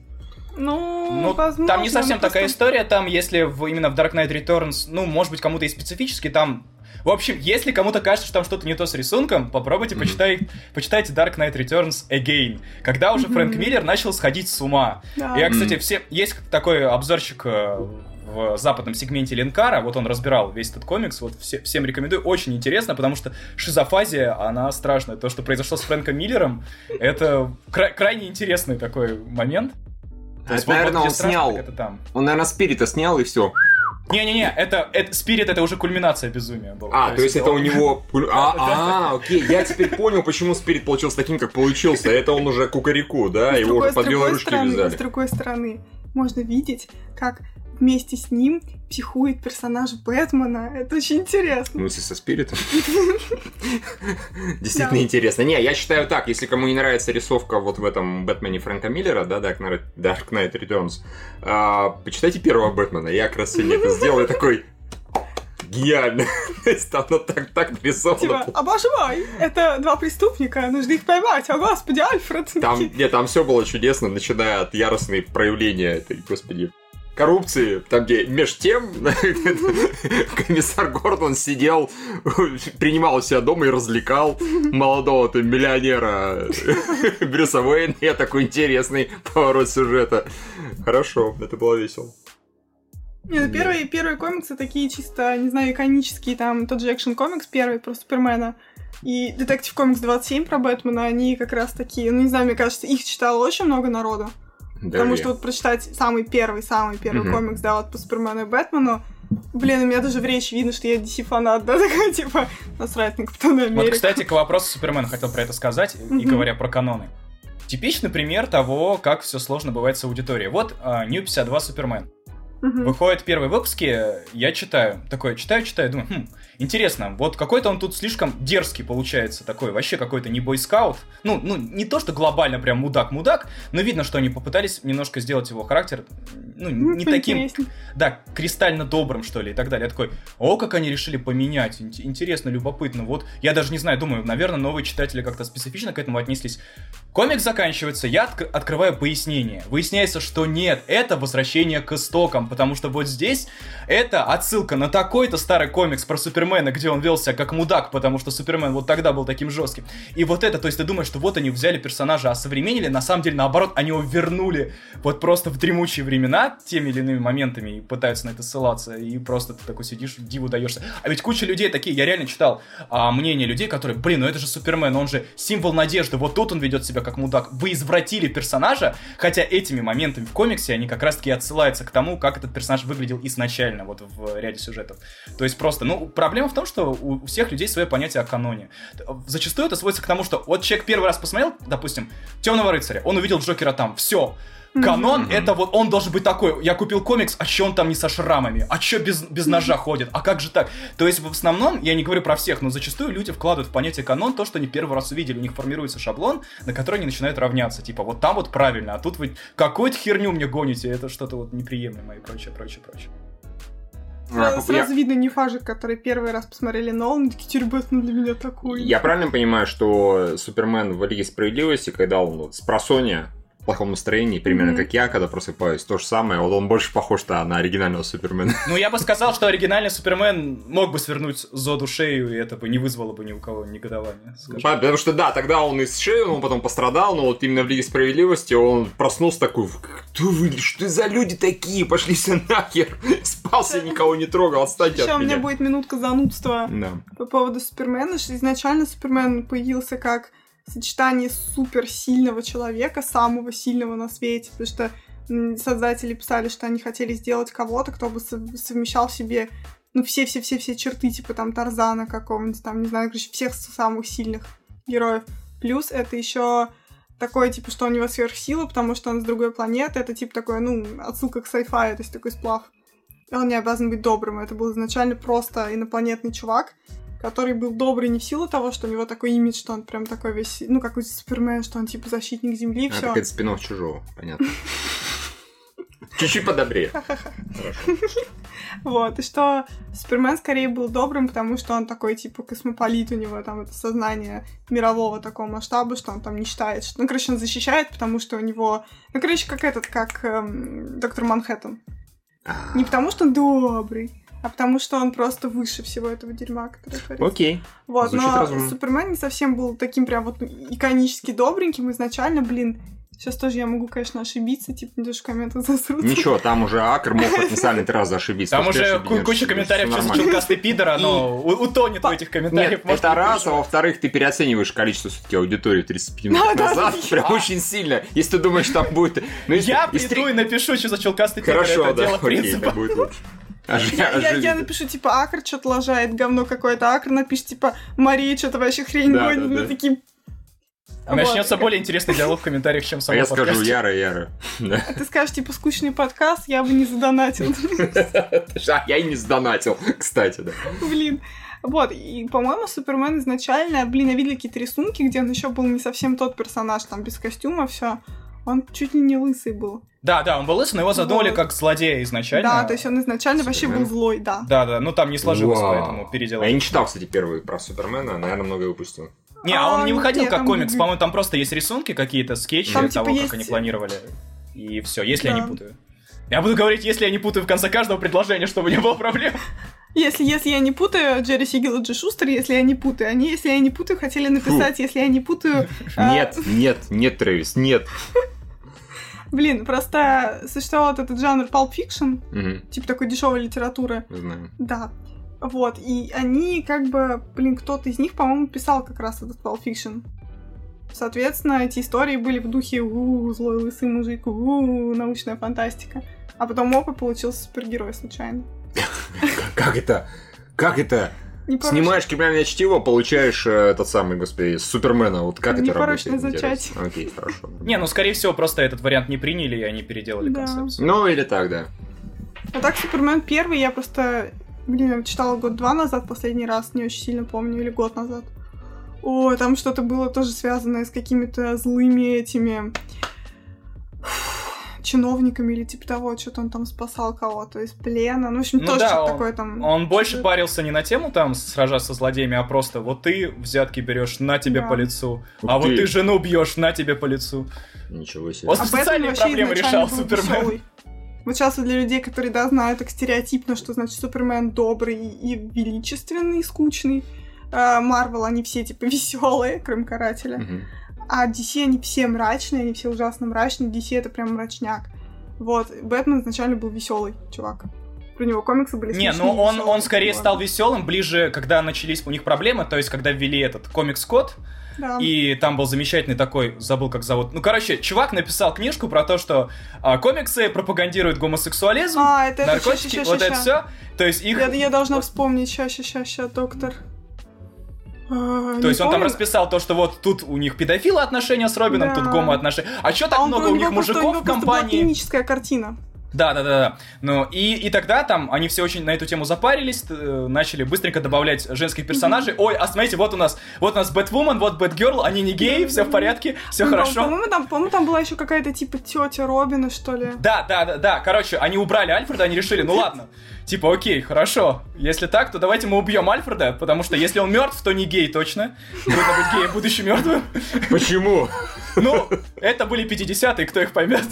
Ну, Ну, возможно, там не совсем такая просто- история, там, если в, именно в Dark Knight Returns, ну, может быть, кому-то и специфически, там... В общем, если кому-то кажется, что там что-то не то с рисунком, попробуйте Мгм. почитай, почитайте Dark Knight Returns Again, когда уже Мгм. Фрэнк Миллер начал сходить с ума. Да. Я, кстати, все... Есть такой обзорщик э, в западном сегменте Ленкара, вот он разбирал весь этот комикс, вот все- всем рекомендую, очень интересно, потому что шизофазия, она страшная. То, что произошло с Фрэнком Миллером, это кра- крайне интересный такой момент. То есть вот наверное, он снял, так это там. он, наверное, спирита снял и все. Не-не-не, это, это Спирит, это уже кульминация безумия была. А, то есть это у он- него... А, а, окей, я теперь понял, почему Спирит получился таким, как получился. Это он уже кукареку, да, его уже под с другой белоручки стороны, С вязали. другой стороны, можно видеть, как вместе с ним психует персонаж Бэтмена. Это очень интересно. Ну, если со спиритом. Действительно интересно. Не, я считаю так, если кому не нравится рисовка вот в этом Бэтмене Фрэнка Миллера, да, Dark Knight, Returns, а, почитайте первого Бэтмена. Я как раз сегодня это сделал, такой... Гениально. То есть оно так, так нарисовано. Типа, а боже мой, это два преступника, нужно их поймать. О, господи, Альфред. Там, нет, там все было чудесно, начиная от яростной проявления этой, господи, коррупции, там, где меж тем комиссар Гордон сидел, принимал у себя дома и развлекал молодого там, миллионера Брюса Уэйна. Я такой интересный поворот сюжета. Хорошо, это было весело. Не, ну первые, первые комиксы такие чисто, не знаю, иконические, там тот же экшен комикс первый про Супермена и Детектив комикс 27 про Бэтмена, они как раз такие, ну не знаю, мне кажется, их читало очень много народу. Потому что вот прочитать самый первый, самый первый Мгм. комикс, да, вот по Супермену и Бэтмену, блин, у меня даже в речи видно, что я DC-фанат, да, такая, типа, насрать на Капитана Америку. Вот, кстати, к вопросу Супермена хотел про это сказать, и Мгм. говоря про каноны. Типичный пример того, как все сложно бывает с аудиторией. Вот а, New 52 Супермен. Мгм. Выходят первые выпуски, я читаю, такой, читаю, читаю, думаю, хм, интересно, вот какой-то он тут слишком дерзкий получается, такой, вообще какой-то не бойскаут. Ну, ну, не то, что глобально прям мудак-мудак, но видно, что они попытались немножко сделать его характер, ну, Ну, не таким, поинтереснее. да, кристально добрым, что ли, и так далее. Я такой, о, как они решили поменять, ин- интересно, любопытно. Вот, я даже не знаю, думаю, наверное, новые читатели как-то специфично к этому отнеслись. Комикс заканчивается, я отк- открываю пояснение. Выясняется, что нет, это возвращение к истокам, потому что вот здесь это отсылка на такой-то старый комикс про Супермена, где он вел себя как мудак, потому что Супермен вот тогда был таким жестким. И вот это, то есть ты думаешь, что вот они взяли персонажа, осовременили, на самом деле, наоборот, они его вернули вот просто в дремучие времена теми или иными моментами и пытаются на это ссылаться, и просто ты такой сидишь, диву даешься. А ведь куча людей такие, я реально читал а, мнение людей, которые, блин, ну это же Супермен, он же символ надежды, вот тут он ведет себя как мудак. Вы извратили персонажа, хотя этими моментами в комиксе они как раз-таки отсылаются к тому, как этот персонаж выглядел изначально, вот в ряде сюжетов. То есть просто, ну, проблема в том, что у всех людей свое понятие о каноне. Зачастую это сводится к тому, что вот человек первый раз посмотрел, допустим, Темного рыцаря, он увидел Джокера там, все, Канон Мгм. это вот он должен быть такой. Я купил комикс, а че он там не со шрамами? А че без, без ножа ходит? А как же так? То есть в основном, я не говорю про всех, но зачастую люди вкладывают в понятие канон то, что они первый раз увидели. У них формируется шаблон, на который они начинают равняться. Типа вот там вот правильно, а тут вы какую-то херню мне гоните, это что-то вот неприемлемое и прочее, прочее, прочее. Сразу, А, сразу видно нефажек, которые первый раз посмотрели Нолан, такие, теперь Бэтмен для меня такой. Я правильно понимаю, что Супермен в Лиге Справедливости, когда он с просоня плохом настроении, примерно Мгм. как я, когда просыпаюсь, то же самое, вот он больше похож на, на оригинального Супермена. Ну, я бы сказал, что оригинальный Супермен мог бы свернуть Зоду шею, и это бы не вызвало бы ни у кого негодования. скажем. Потому что да, тогда он из шеи, он потом пострадал, но вот именно в Лиге Справедливости он проснулся такой, кто вы, что за люди такие, пошли все нахер, спался, никого не трогал, отстаньте Еще от у меня меня. будет минутка занудства Да. по поводу Супермена, что изначально Супермен появился как сочетание суперсильного человека, самого сильного на свете, потому что создатели писали, что они хотели сделать кого-то, кто бы сов- совмещал в себе ну, все-все-все-все черты, типа там Тарзана какого-нибудь, там, не знаю, короче, всех самых сильных героев. Плюс это еще такое, типа, что у него сверхсила, потому что он с другой планеты, это типа такое, ну, отсылка к sci-fi, то есть такой сплав. Он не обязан быть добрым, это был изначально просто инопланетный чувак. Который был добрый не в силу того, что у него такой имидж, что он прям такой весь, ну, как у Супермен, что он типа защитник Земли, А, все. это спин чужого, понятно. Чуть-чуть подобрее. Вот, и что Супермен скорее был добрым, потому что он такой, типа, космополит, у него там это сознание мирового такого масштаба, что он там не считает, что... Ну, короче, он защищает, потому что у него... Ну, короче, как этот, как эм, Доктор Манхэттен. А, Не потому что он добрый, а потому что он просто выше всего этого дерьма, которое творится. Окей. Вот, Звучит но разумно. Супермен не совсем был таким прям вот иконически добреньким изначально, блин. Сейчас тоже я могу, конечно, ошибиться, типа, мне тоже в комментах засрут. Ничего, там уже Акр мог потенциально три раза ошибиться. Там уже куча ошибется, комментариев, что за нормально. челкастый пидор, оно у- утонет в этих комментариях. Это не раз, а во-вторых, ты переоцениваешь количество все-таки аудитории 35 минут Да, да, назад, прям очень сильно. Если ты думаешь, там будет... Ну, Я приду и напишу, что за челкастый пидор, Хорошо, это да, дело окей, принципа. будет лучше. Ожи- Я, я- я оживи. напишу, типа, Акр что-то лажает, говно какое-то. Акр напишет, типа, Мария что-то вообще хрень Да, гонит. да, Мы такие... Начнется Вот. более интересный диалог в комментариях, чем А сам я скажу Яра, Яра. А ты скажешь, типа, скучный подкаст, я бы не задонатил. А, Я и не сдонатил, кстати, да. Блин. Вот, и, по-моему, Супермен изначально, блин, я видела какие-то рисунки, где он еще был не совсем тот персонаж, там, без костюма, все. Он чуть ли не лысый был. Да, да, он был лысый, но его задумали Вот. как злодея изначально. Да, то есть он изначально вообще Супермен. был злой, да. Да, да, ну там не сложилось, Вау. поэтому А переделали. я не читал, кстати, первый про Супермена, наверное, многое упустил. Не, а он А, не выходил нет, как комикс, были- по-моему, там просто есть рисунки какие-то, скетчи Там, того, типа, как есть- они планировали. И все, если я Да. не путаю. Я буду говорить, если я не путаю в конце каждого предложения, чтобы не было проблем. Если, если я не путаю, Джерри Сигел и Джи Шустер, если я не путаю. Они, если я не путаю, хотели написать, если я не путаю... а, Нет, нет, нет, Трэвис, нет. Блин, просто существовал этот жанр Pulp Fiction, Мгм, типа такой дешевой литературы. Знаю. Да. Вот, и они как бы, блин, кто-то из них, по-моему, писал как раз этот Pulp Fiction. Соответственно, эти истории были в духе у злой лысый мужик, у научная фантастика. А потом опа получился супергерой случайно. Как это? Как это? Непорочное- Снимаешь криминальное чтиво, получаешь э, этот самый, господи, Супермена. Вот как это работает? интересно? Окей, хорошо. Не, ну скорее всего, просто этот вариант не приняли, и они переделали Да. концепцию. Ну, или так, да. А так, Супермен первый я просто, блин, я читала год-два назад последний раз, не очень сильно помню, или год назад. О, там что-то было тоже связанное с какими-то злыми этими чиновниками или типа того, что-то он там спасал кого-то из плена. Ну, в общем, Ну тоже да, что-то он- такое там. Он больше парился не на тему там сражаться со злодеями, а просто вот ты взятки берешь, на тебе Да. по лицу. Ух а вот ты. ты жену бьешь, на тебе по лицу. Ничего себе. Вот А Бэтмен социальные вообще проблемы решал Супермен. весёлый. Вот сейчас вот для людей, которые, да, знают так стереотипно, что значит Супермен добрый и величественный, и скучный. а Марвел, они все типа веселые, кроме карателя. Мгм. А DC они все мрачные, они все ужасно мрачные. DC это прям мрачняк. Вот, Бэтмен изначально был веселый чувак. Про него комиксы были Не, ну он, весёлые. он скорее Вот. стал веселым ближе, когда начались у них проблемы, то есть когда ввели этот комикс-код, Да. и там был замечательный такой, забыл как зовут. Ну, короче, чувак написал книжку про то, что а, комиксы пропагандируют гомосексуализм, А, это, это наркотики, ща, ща, вот ща, это ща. все. То есть их... Я, я должна вспомнить, ща, ща, ща, ща, доктор. А, То есть он там расписал то, что вот тут у них педофилы отношения с Робином, Да. тут гомо отношения. А чё так а много у них мужиков в была компании? клиническая картина. Да, да, да, да. Ну и, и тогда там они все очень на эту тему запарились, э, начали быстренько добавлять женских персонажей. Ой, а смотрите, вот у нас, вот у нас Бэтвумен, вот Бэтгерл, они не геи, все в порядке, все Ну, хорошо. По-моему, там, по-моему, там была еще какая-то типа тетя Робина, что ли. Да, да, да, да. Короче, они убрали Альфреда, они решили, ну ладно. Типа, окей, хорошо. Если так, то давайте мы убьем Альфреда, потому что если он мертв, то не гей точно. Трудно быть геем, будучи мертвым. Почему? Ну, это были 50-е, кто их поймет.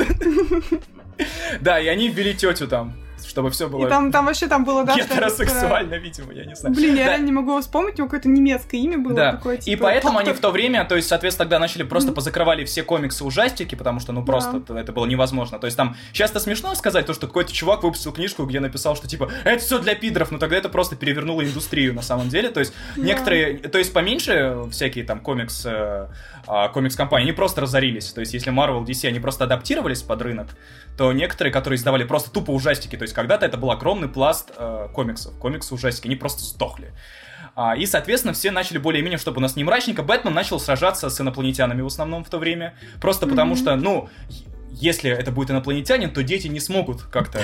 Да, и они ввели тетю там, чтобы все И было там, там вообще там было, да, это, гетеросексуально, видимо, я не знаю. Блин, я Да. реально не могу вспомнить, у него какое-то немецкое имя было Да, такое, и типа, поэтому они в то время, то есть, соответственно, тогда начали просто Мгм. позакрывали все комиксы ужастики, потому что, ну, просто это- это было невозможно. То есть там часто смешно сказать то, что какой-то чувак выпустил книжку, где написал, что типа, это все для пидоров, но тогда это просто перевернуло индустрию на самом деле. То есть Да. некоторые, то есть поменьше всякие там комикс, э, а, комикс-компании, они просто разорились. То есть если Marvel, DC, они просто адаптировались под рынок, то некоторые, которые издавали просто тупо ужастики, то есть когда-то это был огромный пласт э, комиксов, комиксы-ужастики, они просто сдохли. А, и, соответственно, все начали более-менее, чтобы у нас не мрачненько. Бэтмен начал сражаться с инопланетянами в основном в то время. Просто потому Мгм. что, ну, если это будет инопланетянин, то дети не смогут как-то э,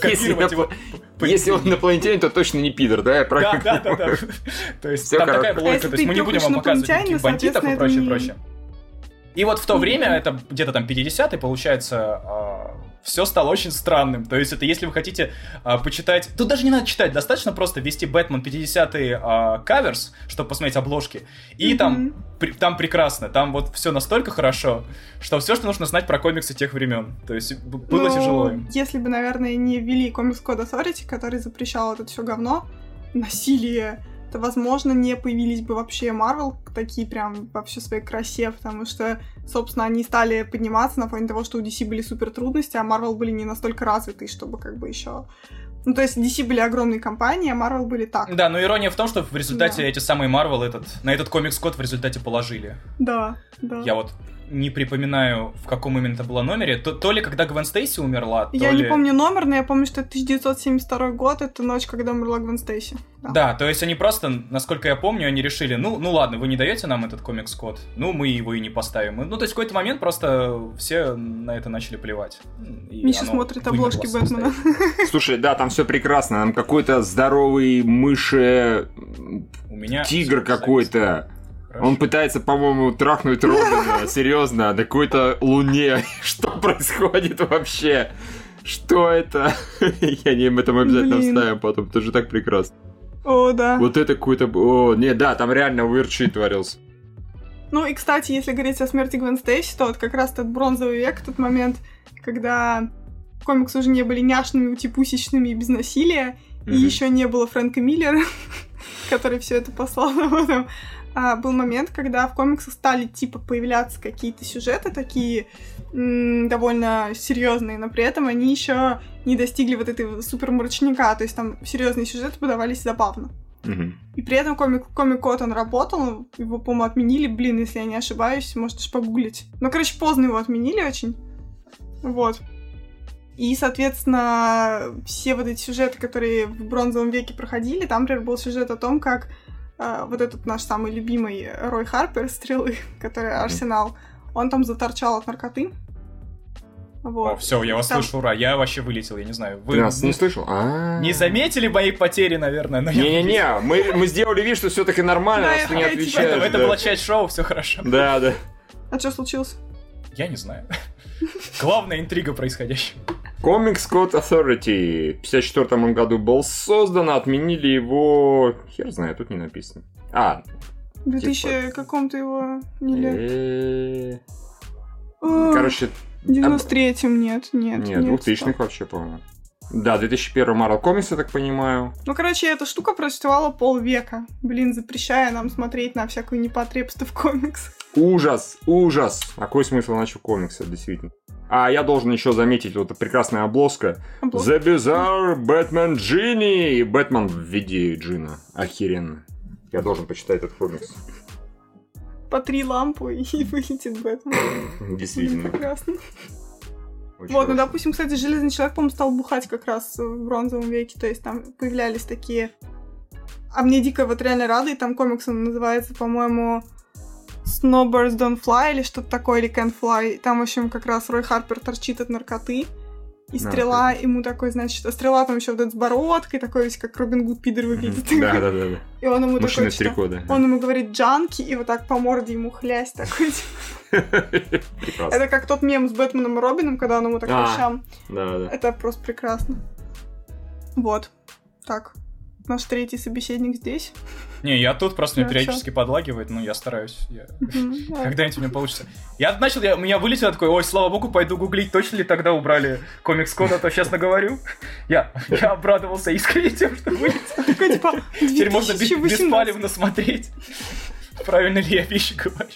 Если копировать иноп- его. Если он инопланетянин, то точно не пидор, да? Я правильно да, да, да. То есть Всё там хорошо. такая была А логика, если то есть мы не будем вам показывать никаких бандитов и прочее, не- прочее. И вот в то время, это где-то там 50-й, получается, все стало очень странным. То есть это если вы хотите а, почитать... Тут даже не надо читать, достаточно просто ввести Бэтмен 50-й а, каверс, чтобы посмотреть обложки. И Мгм. там, при- там прекрасно. Там вот все настолько хорошо, что все, что нужно знать про комиксы тех времен. То есть было Ну, тяжело им. Если бы, наверное, не ввели комикс Код Authority, который запрещал это все говно, насилие, то, возможно, не появились бы вообще Марвел такие прям во всей своей красе, потому что, собственно, они стали подниматься на фоне того, что у DC были супер трудности, а Марвел были не настолько развиты, чтобы как бы еще... Ну, то есть DC были огромные компании, а Марвел были так. Да, но ирония в том, что в результате Да. эти самые Марвел этот, на этот комикс-код в результате положили. Да, да. Я вот не припоминаю, в каком именно это было номере. То, то ли когда Гвен Стейси умерла, то Я ли... не помню номер, но я помню, что это 1972 год, это ночь, когда умерла Гвен Стейси. Да, то есть они просто, насколько я помню, они решили, ну, ну ладно, вы не даете нам этот комикс-код, ну мы его и не поставим. Ну, то есть в какой-то момент просто все на это начали плевать. И Миша смотрит обложки Бэтмена. Слушай, да, там все прекрасно. Там какой-то здоровый мыши У меня... тигр какой-то. Хорошо. Он пытается, по-моему, трахнуть Робина. Серьезно, на какой-то луне. Что происходит вообще? Что это? Я не об этом обязательно Блин. вставим потом. Это же так прекрасно. О, да. Вот это какой-то... О, не, да, там реально weird shit творился. Ну и, кстати, если говорить о смерти Гвен Стейси, то вот как раз тот бронзовый век, тот момент, когда комиксы уже не были няшными, утипусечными и без насилия, и Мгм. еще не было Фрэнка Миллера, который все это послал потом. А, был момент, когда в комиксах стали типа появляться какие-то сюжеты такие м, довольно серьезные, но при этом они еще не достигли вот этой супер мрачника, то есть там серьезные сюжеты подавались забавно. Мгм. И при этом комик, комик код он работал, его, по-моему, отменили, блин, если я не ошибаюсь, можете погуглить. Ну, короче, поздно его отменили очень. Вот. И, соответственно, все вот эти сюжеты, которые в бронзовом веке проходили, там, например, был сюжет о том, как э, вот этот наш самый любимый Рой Харпер, Стрелы, который Арсенал, он там заторчал от наркоты. Вот. все, я вас Там- слышу, ура, я вообще вылетел, я не знаю. Вы Ты нас не не, слышал? А. не заметили мои потери, наверное, но я Не-не-не, мы, мы сделали вид, что все таки нормально, ты не отвечаешь. Это, это была часть шоу, все хорошо. Да, да. А что случилось? Я не знаю. Главная интрига происходящего. Comics Code Authority в 54 году был создан, а отменили его... Хер знает, тут не написано. А, В 2000 каком-то его не лет. э, короче, В 93-м нет, нет. нет, 2000-х вообще, по-моему. Да, 2001 Marvel Comics, я так понимаю. Ну, короче, эта штука просуществовала полвека. Блин, запрещая нам смотреть на всякую непотребство в комикс. Ужас, ужас. А какой смысл начал комикса, действительно? А я должен еще заметить, вот эта прекрасная обложка. The Bizarre Batman Genie. И Бэтмен в виде Джина. Охеренно. Я должен почитать этот комикс. По три лампу и вылетит Бэтмен. Действительно. прекрасно. Очень Вот, ну, хорошо. допустим, кстати, Железный Человек, по-моему, стал бухать как раз в бронзовом веке, то есть там появлялись такие... А мне дико вот реально рада, и там комикс он называется, по-моему, Snowbirds Don't Fly или что-то такое, или Can't Fly. Там, в общем, как раз Рой Харпер торчит от наркоты, и стрела ему такой, значит, а стрела там еще вот этот с бородкой, такой весь как Робин Гуд пидор выглядит. Да, да, да. да. И он ему Мужчина такой, трико, да. он ему говорит джанки, и вот так по морде ему хлясть такой. Прекрасно. Это как тот мем с Бэтменом и Робином, когда он ему так А. по щам. Да, да. Это просто прекрасно. Вот. Так. Наш третий собеседник здесь. Не, я тут просто меня Хорошо. периодически подлагивает, но я стараюсь. Я- да. Когда-нибудь у меня получится. Я начал, я, у меня вылетело такой, ой, слава богу, пойду гуглить, точно ли тогда убрали комикс кода, а то сейчас наговорю. Я, я обрадовался искренне тем, что вылетело. Такой, типа, Теперь можно бес- 2018. беспалевно смотреть. Правильно ли я вещи говорю?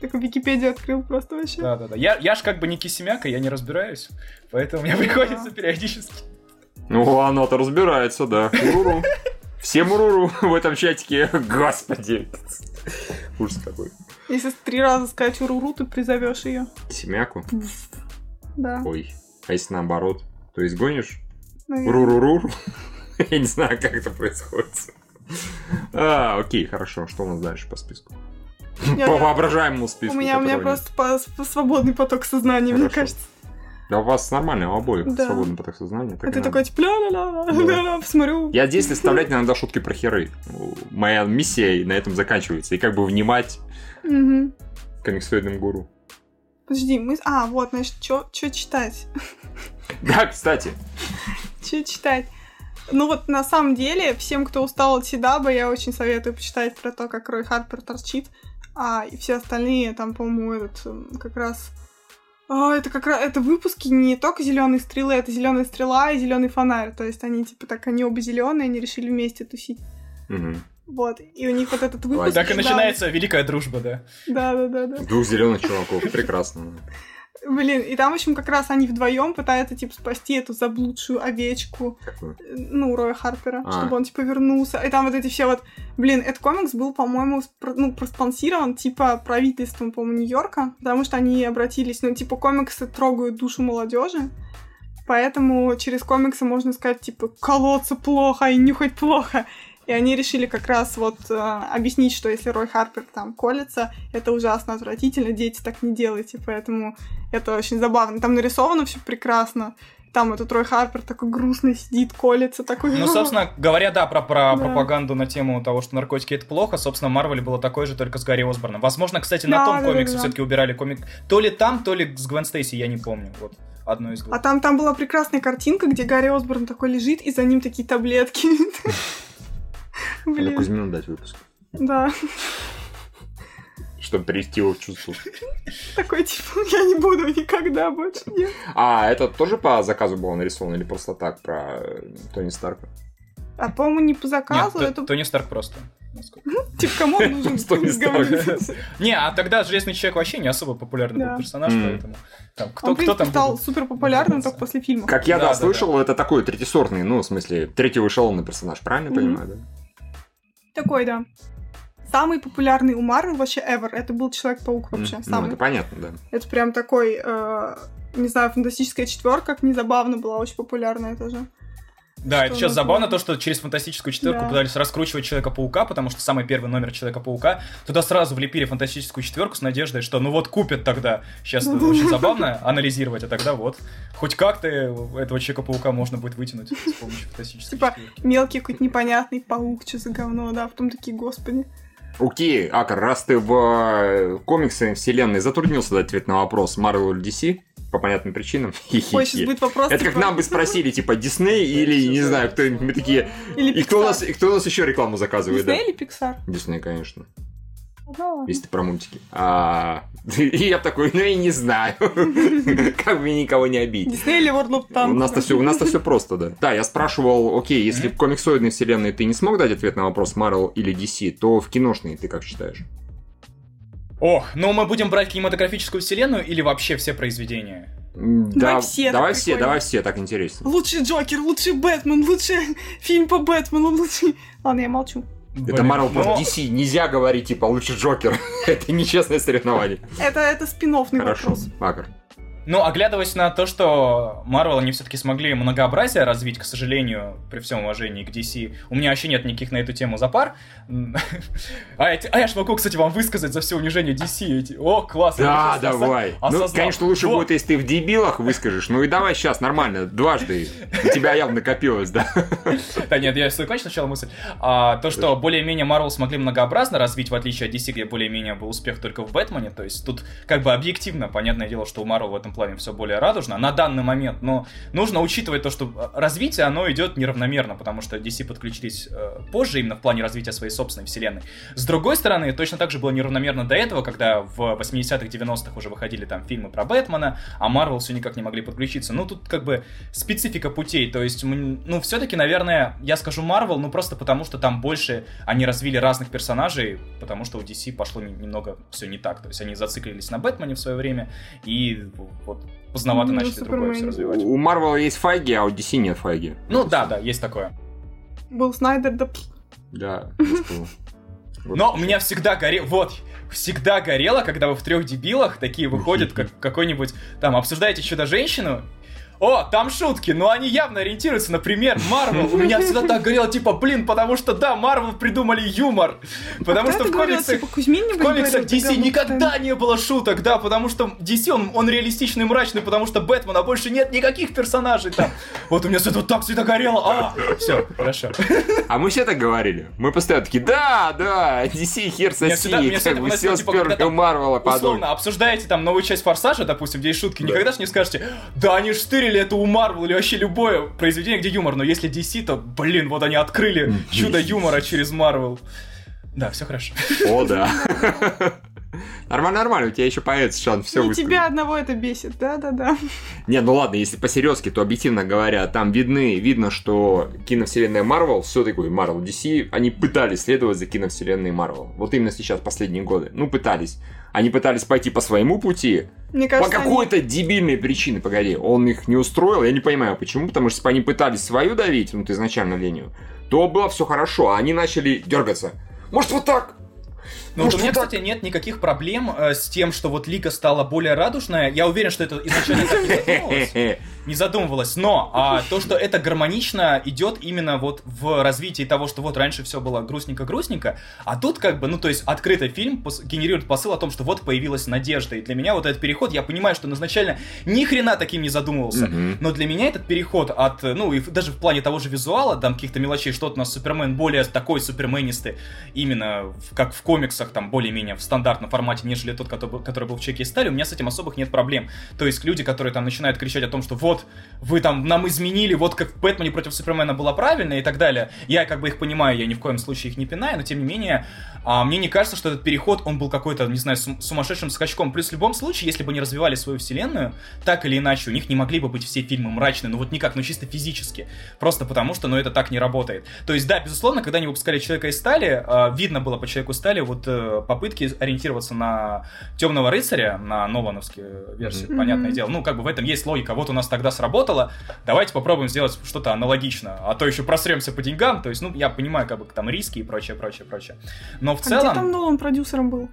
Такой Википедию открыл просто вообще. Да, да, да. Я, я ж как бы не кисемяка, я не разбираюсь. Поэтому мне приходится периодически. Ну, оно-то разбирается, да. Уруру. Всем уруру в этом чатике. Господи. Ужас какой. Если три раза сказать уруру, ты призовешь ее. Семяку? Да. Ой. А если наоборот? То есть гонишь? наверное. Руруру. Я не знаю, как это происходит. А, окей, хорошо. Что у нас дальше по списку? По воображаемому списку. У меня, у меня просто свободный поток сознания, мне кажется. Да у вас нормально, у обоих Да. свободный поток сознания. так А ты такой, типа, ля-ля-ля, Да. ля-ля, посмотрю. Я здесь оставлять иногда шутки про херы. Моя миссия на этом заканчивается. И как бы внимать Мгм. комиксоидным гуру. Подожди, мы... А, вот, значит, что читать? Да, кстати. Что читать? Ну вот, на самом деле, всем, кто устал от Сидаба, я очень советую почитать про то, как Рой Харпер торчит. А, и все остальные, там, по-моему, этот, как раз... А, это как раз... Это выпуски не только зеленые стрелы, это зеленая стрела и зеленый фонарь. То есть они, типа, так, они оба зеленые, они решили вместе тусить. Мгм. Вот. И у них вот этот выпуск... Так и начинается великая дружба, да. Да, да, да, да. Двух зеленых чуваков. Прекрасно. Блин, и там, в общем, как раз они вдвоем пытаются, типа, спасти эту заблудшую овечку. Какой? э, ну, Роя Харпера, А. чтобы он, типа, вернулся. И там вот эти все вот... Блин, этот комикс был, по-моему, ну, проспонсирован, типа, правительством, по-моему, Нью-Йорка, потому что они обратились, ну, типа, комиксы трогают душу молодежи, поэтому через комиксы можно сказать, типа, колоться плохо и нюхать плохо. И они решили как раз вот э, объяснить, что если Рой Харпер там колется, это ужасно отвратительно, дети так не делайте, поэтому это очень забавно. Там нарисовано все прекрасно. Там этот Рой Харпер такой грустный сидит, колется, такой... Ну, собственно говоря, да, про, про Да. пропаганду на тему того, что наркотики это плохо, собственно, Марвеле было такое же, только с Гарри Осборном. Возможно, кстати, на Да, том да, да, комиксе да. все-таки убирали комик. То ли там, то ли с Гвен Стейси, я не помню. Вот одно из двух. А там, там была прекрасная картинка, где Гарри Осборн такой лежит, и за ним такие таблетки. Надо Блин, Кузьмину дать выпуск. да. Чтобы привести его в чувство. Такой, типа, я не буду никогда больше. Нет. А, это тоже по заказу было нарисовано или просто так про э, Тони Старка? А, по-моему, не по Нет, заказу, Т- это, Тони Старк просто. типа, кому он нужен? Не а тогда Железный Человек вообще не особо популярный был персонаж, поэтому... Там, кто, там стал супер популярным только после фильма. Как я, да, слышал, это такой третисортный, ну, в смысле, третьего эшелона персонаж, правильно понимаю, да? Такой, да. Самый популярный у Марвел вообще ever. Это был Человек-паук вообще. Ну, Самый. это понятно, да. Это прям такой, э, не знаю, фантастическая четверка, как незабавно была, очень популярная тоже. Да, это сейчас забавно, то, что через фантастическую четверку Да. пытались раскручивать Человека-паука, потому что самый первый номер Человека-паука, туда сразу влепили фантастическую четверку с надеждой, что ну вот купят тогда. Сейчас это очень забавно анализировать, а тогда вот. Хоть как-то этого Человека-паука можно будет вытянуть с помощью фантастической Типа, четверки. Мелкий какой-то непонятный паук, что за говно, да, потом такие, господи. Окей, Акар, раз ты в э, комиксы вселенной затруднился дать ответ на вопрос Marvel DC, по понятным причинам, Ой, сейчас будет вопрос. Это как нам бы спросили, типа, Дисней или, не знаю, кто-нибудь, мы такие... Или И кто у нас, и кто у нас еще рекламу заказывает? Дисней или Pixar? Дисней, конечно. Да. Если ты про мультики. А, И я такой, ну и не знаю. Как бы никого не обидеть. Дисней или World of? У нас-то все, у нас-то все просто, да. Да, я спрашивал, окей, если в комиксоидной вселенной ты не смог дать ответ на вопрос Marvel или DC, то в киношной ты как считаешь? Ох, ну мы будем брать кинематографическую вселенную или вообще все произведения? М, Давай да, все, давай все, прикольно. давай все, так интересно. Лучший Джокер, лучший Бэтмен, лучший фильм по Бэтмену, лучший... Ладно, я молчу. Это Блин, Marvel но- против DC, нельзя говорить, типа, лучше Джокер. Это нечестное соревнование. Это, это спин-оффный Хорошо, вопрос. Ну, оглядываясь на то, что Marvel они все-таки смогли многообразие развить, к сожалению, при всем уважении к DC, у меня вообще нет никаких на эту тему запар. А, эти- а я ж могу, кстати, вам высказать за все унижение DC. Эти... О, класс! Да, давай. Ну, конечно, лучше Вот. будет, если ты в дебилах выскажешь. Ну и давай сейчас, нормально, дважды. У тебя явно накопилось, да? Да нет, я закончил сначала мысль. А, то, что более-менее Marvel смогли многообразно развить, в отличие от DC, где более-менее был успех только в Бэтмене. То есть тут как бы объективно, понятное дело, что у Marvel в этом плане все более радужно на данный момент. Но нужно учитывать то, что э, развитие, оно идет неравномерно, потому что DC подключились э, позже именно в плане развития своей собственной вселенной. С другой стороны, точно так же было неравномерно до этого, когда в 80-х, 90-х уже выходили там фильмы про Бэтмена, а Marvel все никак не могли подключиться. Ну, тут как бы специфика путей, то есть, ну, все-таки, наверное, я скажу Marvel, ну, просто потому что там больше они развили разных персонажей, потому что у DC пошло не- немного все не так, то есть они зациклились на Бэтмене в свое время, и вот поздновато Ну, начали другое все развивать. У Marvel есть файги, а у DC нет файги. Ну, да, да, есть такое. Был Снайдер, да... Да. Но у меня всегда горело, вот, всегда горело, когда вы в трех дебилах такие выходят, как какой-нибудь, там, обсуждаете Чудо-женщину, о, там шутки, но они явно ориентируются, например, Марвел. У меня всегда так горело, типа, блин, потому что, да, Марвел придумали юмор. Потому что в комиксах... Типа, В комиксах ты DC никогда не было шуток, да, потому что DC, он, он реалистичный и мрачный, потому что Бэтмена больше нет никаких персонажей там. Вот у меня все это так всегда горело. А, все, хорошо. А мы все так говорили. Мы постоянно такие, да, да, DC хер соси, как бы типа, когда сперли там Марвела подумал. Условно, обсуждаете там новую часть Форсажа, допустим, где есть шутки, никогда же не скажете, да, они ж стырили это у Марвел или вообще любое произведение, где юмор, но если DC, то, блин, вот они открыли чудо юмора через Марвел. Да, все хорошо. О, да. Нормально, нормально, у тебя еще появится шанс все Не тебя одного это бесит, да-да-да. Не, ну ладно, если по-серьезки, то объективно говоря, там видны, видно, что киновселенная Марвел, все такое Марвел DC, они пытались следовать за киновселенной Марвел. Вот именно сейчас, последние годы. Ну, пытались. Они пытались пойти по своему пути, Мне по кажется, они- какой-то дебильной причине, погоди, он их не устроил, я не понимаю почему, потому что если бы они пытались свою давить, ну, изначально линию, то было все хорошо, а они начали дергаться. Может, вот так? Ну, Может, у меня, кстати, нет никаких проблем э, с тем, что вот Лига стала более радужная. Я уверен, что это изначально так не задумывалось. не задумывалась. Но а, то, что это гармонично идет именно вот в развитии того, что вот раньше все было грустненько-грустненько, а тут как бы, ну то есть открытый фильм пос- генерирует посыл о том, что вот появилась надежда. И для меня вот этот переход, я понимаю, что он изначально ни хрена таким не задумывался. Мгм. Но для меня этот переход от, ну и даже в плане того же визуала, там каких-то мелочей, что-то у нас Супермен более такой суперменистый, именно в- как в комиксах, там более-менее в стандартном формате, нежели тот, который, был- который был в Чеке и Стали, у меня с этим особых нет проблем. То есть люди, которые там начинают кричать о том, что вот, вы там нам изменили, вот как в Бэтмене против Супермена было правильно и так далее, я как бы их понимаю, я ни в коем случае их не пинаю, но тем не менее, а, мне не кажется, что этот переход, он был какой-то, не знаю, сум- сумасшедшим скачком. Плюс в любом случае, если бы они развивали свою вселенную, так или иначе, у них не могли бы быть все фильмы мрачные, ну вот никак, ну чисто физически. Просто потому что, ну это так не работает. То есть, да, безусловно, когда они выпускали Человека из стали, а, видно было по Человеку из стали вот э, попытки ориентироваться на Темного рыцаря, на Нолановскую версию, Мгм. понятное дело. Ну, как бы в этом есть логика. Вот у нас тогда сработало, давайте попробуем сделать что-то аналогично, а то еще просремся по деньгам. То есть, ну, я понимаю, как бы там риски и прочее, прочее, прочее. Но в А где там целом, Нолан продюсером был?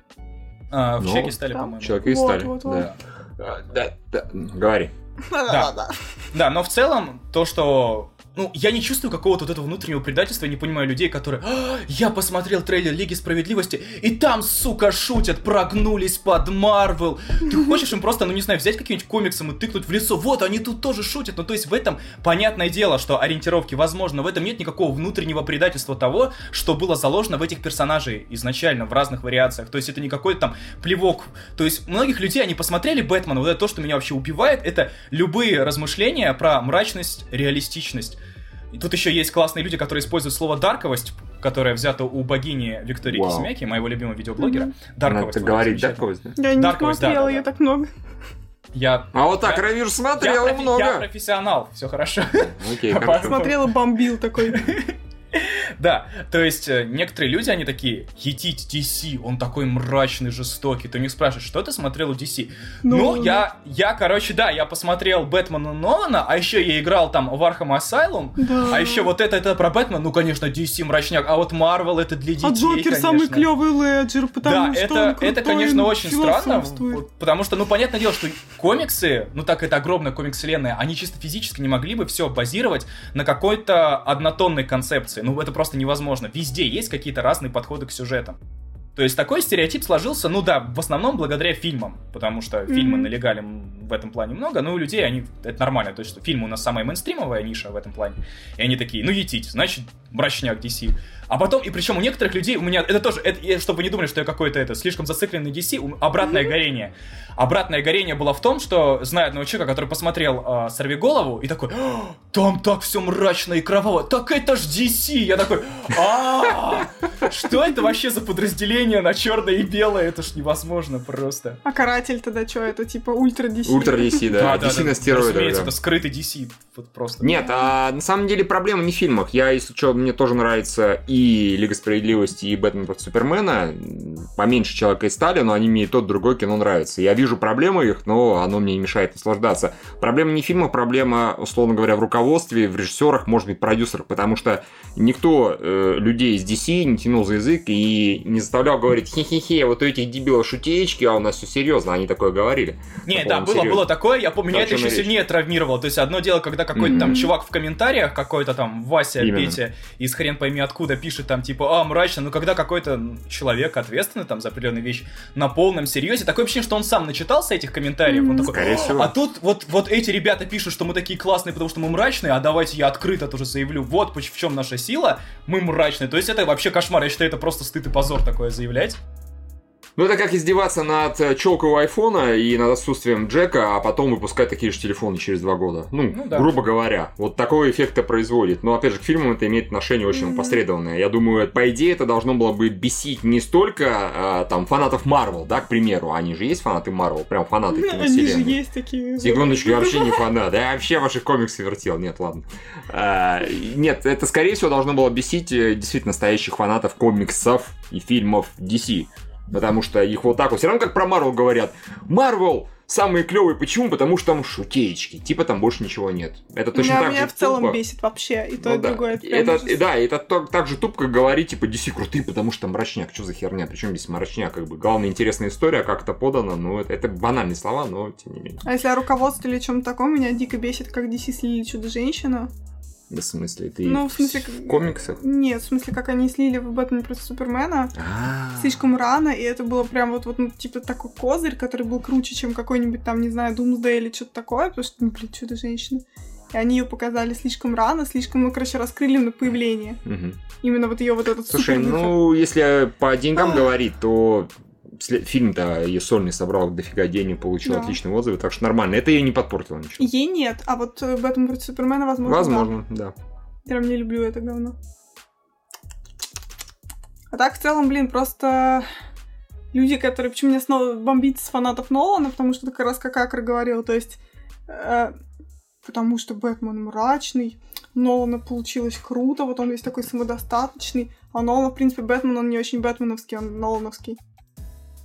а, в Ну, Человеке стали, по-моему. Из Вот, стали. вот, вот. Да. А, Да, да, говори. Да. Да, но в целом, то, что... Ну, я не чувствую какого-то вот этого внутреннего предательства, я не понимаю людей, которые... «А, я посмотрел трейлер Лиги Справедливости, и там, сука, шутят, прогнулись под Марвел. Ты хочешь им просто, ну не знаю, взять какие-нибудь комиксы и тыкнуть в лицо, вот, они тут тоже шутят. Ну, то есть в этом, понятное дело, что ориентировки возможно, в этом нет никакого внутреннего предательства того, что было заложено в этих персонажей изначально, в разных вариациях. То есть это не какой-то там плевок. То есть многих людей, они посмотрели Бэтмена, вот это то, что меня вообще убивает, это любые размышления про мрачность, реалистичность. И тут еще есть классные люди, которые используют слово «дарковость», которое взято у богини Виктории Вау. Кисмяки, моего любимого видеоблогера. Мгм. Дарковость. Надо говорить. Дарковость, да? Я не Дарковость, да, смотрела да, ее да. так много. Я... А вот так, Я- Равир Я, смотрел я много. профессионал, все хорошо. Окей, А хорошо. Смотрела, бомбил такой. Да, то есть э, некоторые люди, они такие, едить DC, он такой мрачный, жестокий. Ты у них спрашиваешь, что ты смотрел у DC? Ну, Ну, я, я, короче, да, я посмотрел Бэтмена Нолана, а еще я играл там в Arkham Asylum, Да. а еще вот это, это про Бэтмена, ну, конечно, DC мрачняк, а вот Marvel это для детей, А Джокер конечно. самый клевый леджер, потому Да, что это, он это, конечно, он очень странно, потому что, ну, понятное дело, что комиксы, ну, так это огромная комикс-вселенная, они чисто физически не могли бы все базировать на какой-то однотонной концепции. Ну, это просто невозможно. Везде есть какие-то разные подходы к сюжетам. То есть такой стереотип сложился, ну да, в основном благодаря фильмам, потому что фильмы Мгм. налегали в этом плане много, но у людей они, это нормально, то есть что фильмы у нас самая мейнстримовая ниша в этом плане, и они такие, ну етить, значит мрачняк DC. А потом, и причем у некоторых людей, у меня, это тоже, это, чтобы вы не думали, что я какой-то это, слишком зацикленный DC, у- обратное горение. Обратное горение было в том, что знаю одного человека, который посмотрел э, «Сорви голову» и такой, «А, там так все мрачно и кроваво, так это ж DC! Я такой, а что это вообще за подразделение на черное и белое? Это ж невозможно просто. А каратель тогда что, это типа ультра DC? Ультра DC, да. DC на стероидах, Разумеется, это скрытый DC. Вот просто. Нет, а на самом деле проблема не в фильмах. Я, если что, мне тоже нравится и Лига Справедливости, и Бэтмен против Супермена. Поменьше Человека из Стали, но они мне и тот, и другой кино нравится. Я вижу проблемы их, но оно мне не мешает наслаждаться. Проблема не в фильмах, проблема, условно говоря, в руководстве, в режиссерах, может быть, продюсерах, потому что никто э, людей из DC не тянул за язык и не заставлял говорить хе-хе-хе, вот у этих дебилов шутеечки, а у нас все серьезно, они такое говорили. Не, да, было, было такое, я помню, меня это еще сильнее травмировало. То есть одно дело, когда какой-то там чувак в комментариях, какой-то там Вася, Петя, из хрен пойми откуда пишет там типа, а, мрачно, ну когда какой-то человек ответственный там за определенную вещь на полном серьезе, такое ощущение, что он сам начитался этих комментариев, он такой, Скорее всего. а тут вот, вот эти ребята пишут, что мы такие классные, потому что мы мрачные, а давайте я открыто тоже заявлю, вот в чем наша сила, мы мрачные. То есть это вообще кошмар, я считаю, это просто стыд и позор такое заявлять. Ну, это как издеваться над э, челкой у айфона и над отсутствием джека, а потом выпускать такие же телефоны через два года. Ну, Ну да. грубо говоря. Вот такой эффект производит. Но, опять же, к фильмам это имеет отношение очень опосредованное. Я думаю, по идее, это должно было бы бесить не столько а, там фанатов Марвел, да, к примеру. Они же есть фанаты Марвел, прям фанаты Они же есть такие. Секундочку, я вообще не фанат. Я вообще ваших комиксы вертел. Нет, ладно. А, Нет, это, скорее всего, должно было бесить э, действительно настоящих фанатов комиксов и фильмов DC. Потому что их вот так вот. Все равно как про Марвел говорят. Марвел самые клевые. Почему? Потому что там шутеечки. Типа там больше ничего нет. Это точно меня, так меня же в целом тупо. бесит вообще. И то, Ну и да. другое. Это, Это, ужас. да, это так, так же тупо, как говорить, типа, DC крутые, потому что там мрачняк. Что за херня? Причем здесь мрачняк? Как бы главная интересная история, как это подано. Ну, это, это банальные слова, но тем не менее. А если о руководстве или чем-то таком, меня дико бесит, как DC слили Чудо-женщину. Да, в смысле, ты Ну, в смысле, в комиксах? Нет, в смысле, как они слили в Бэтмен против Супермена А. слишком рано, и это было прям вот, вот ну, типа такой козырь, который был круче, чем какой-нибудь там, не знаю, Думсдей или что-то такое, потому что, ну, блин, Чудо-женщина. И они ее показали слишком рано, слишком, ну, короче, раскрыли на появление. Именно вот ее вот этот Слушай, ну, если по деньгам говорить, то фильм-то ее сольный собрал дофига денег, получил Да. отличные отзывы, так что нормально. Это ей не подпортило ничего. Ей нет, а вот э, Бэтмен против Супермена, возможно, да. Возможно, да. Прям не люблю это говно. А так, в целом, блин, просто люди, которые... Почему меня снова бомбит с фанатов Нолана, потому что как раз как Акр говорил, то есть... э, потому что Бэтмен мрачный, Нолана получилось круто, вот он весь такой самодостаточный, а у Нолана, в принципе, Бэтмен, он не очень бэтменовский, он Нолановский.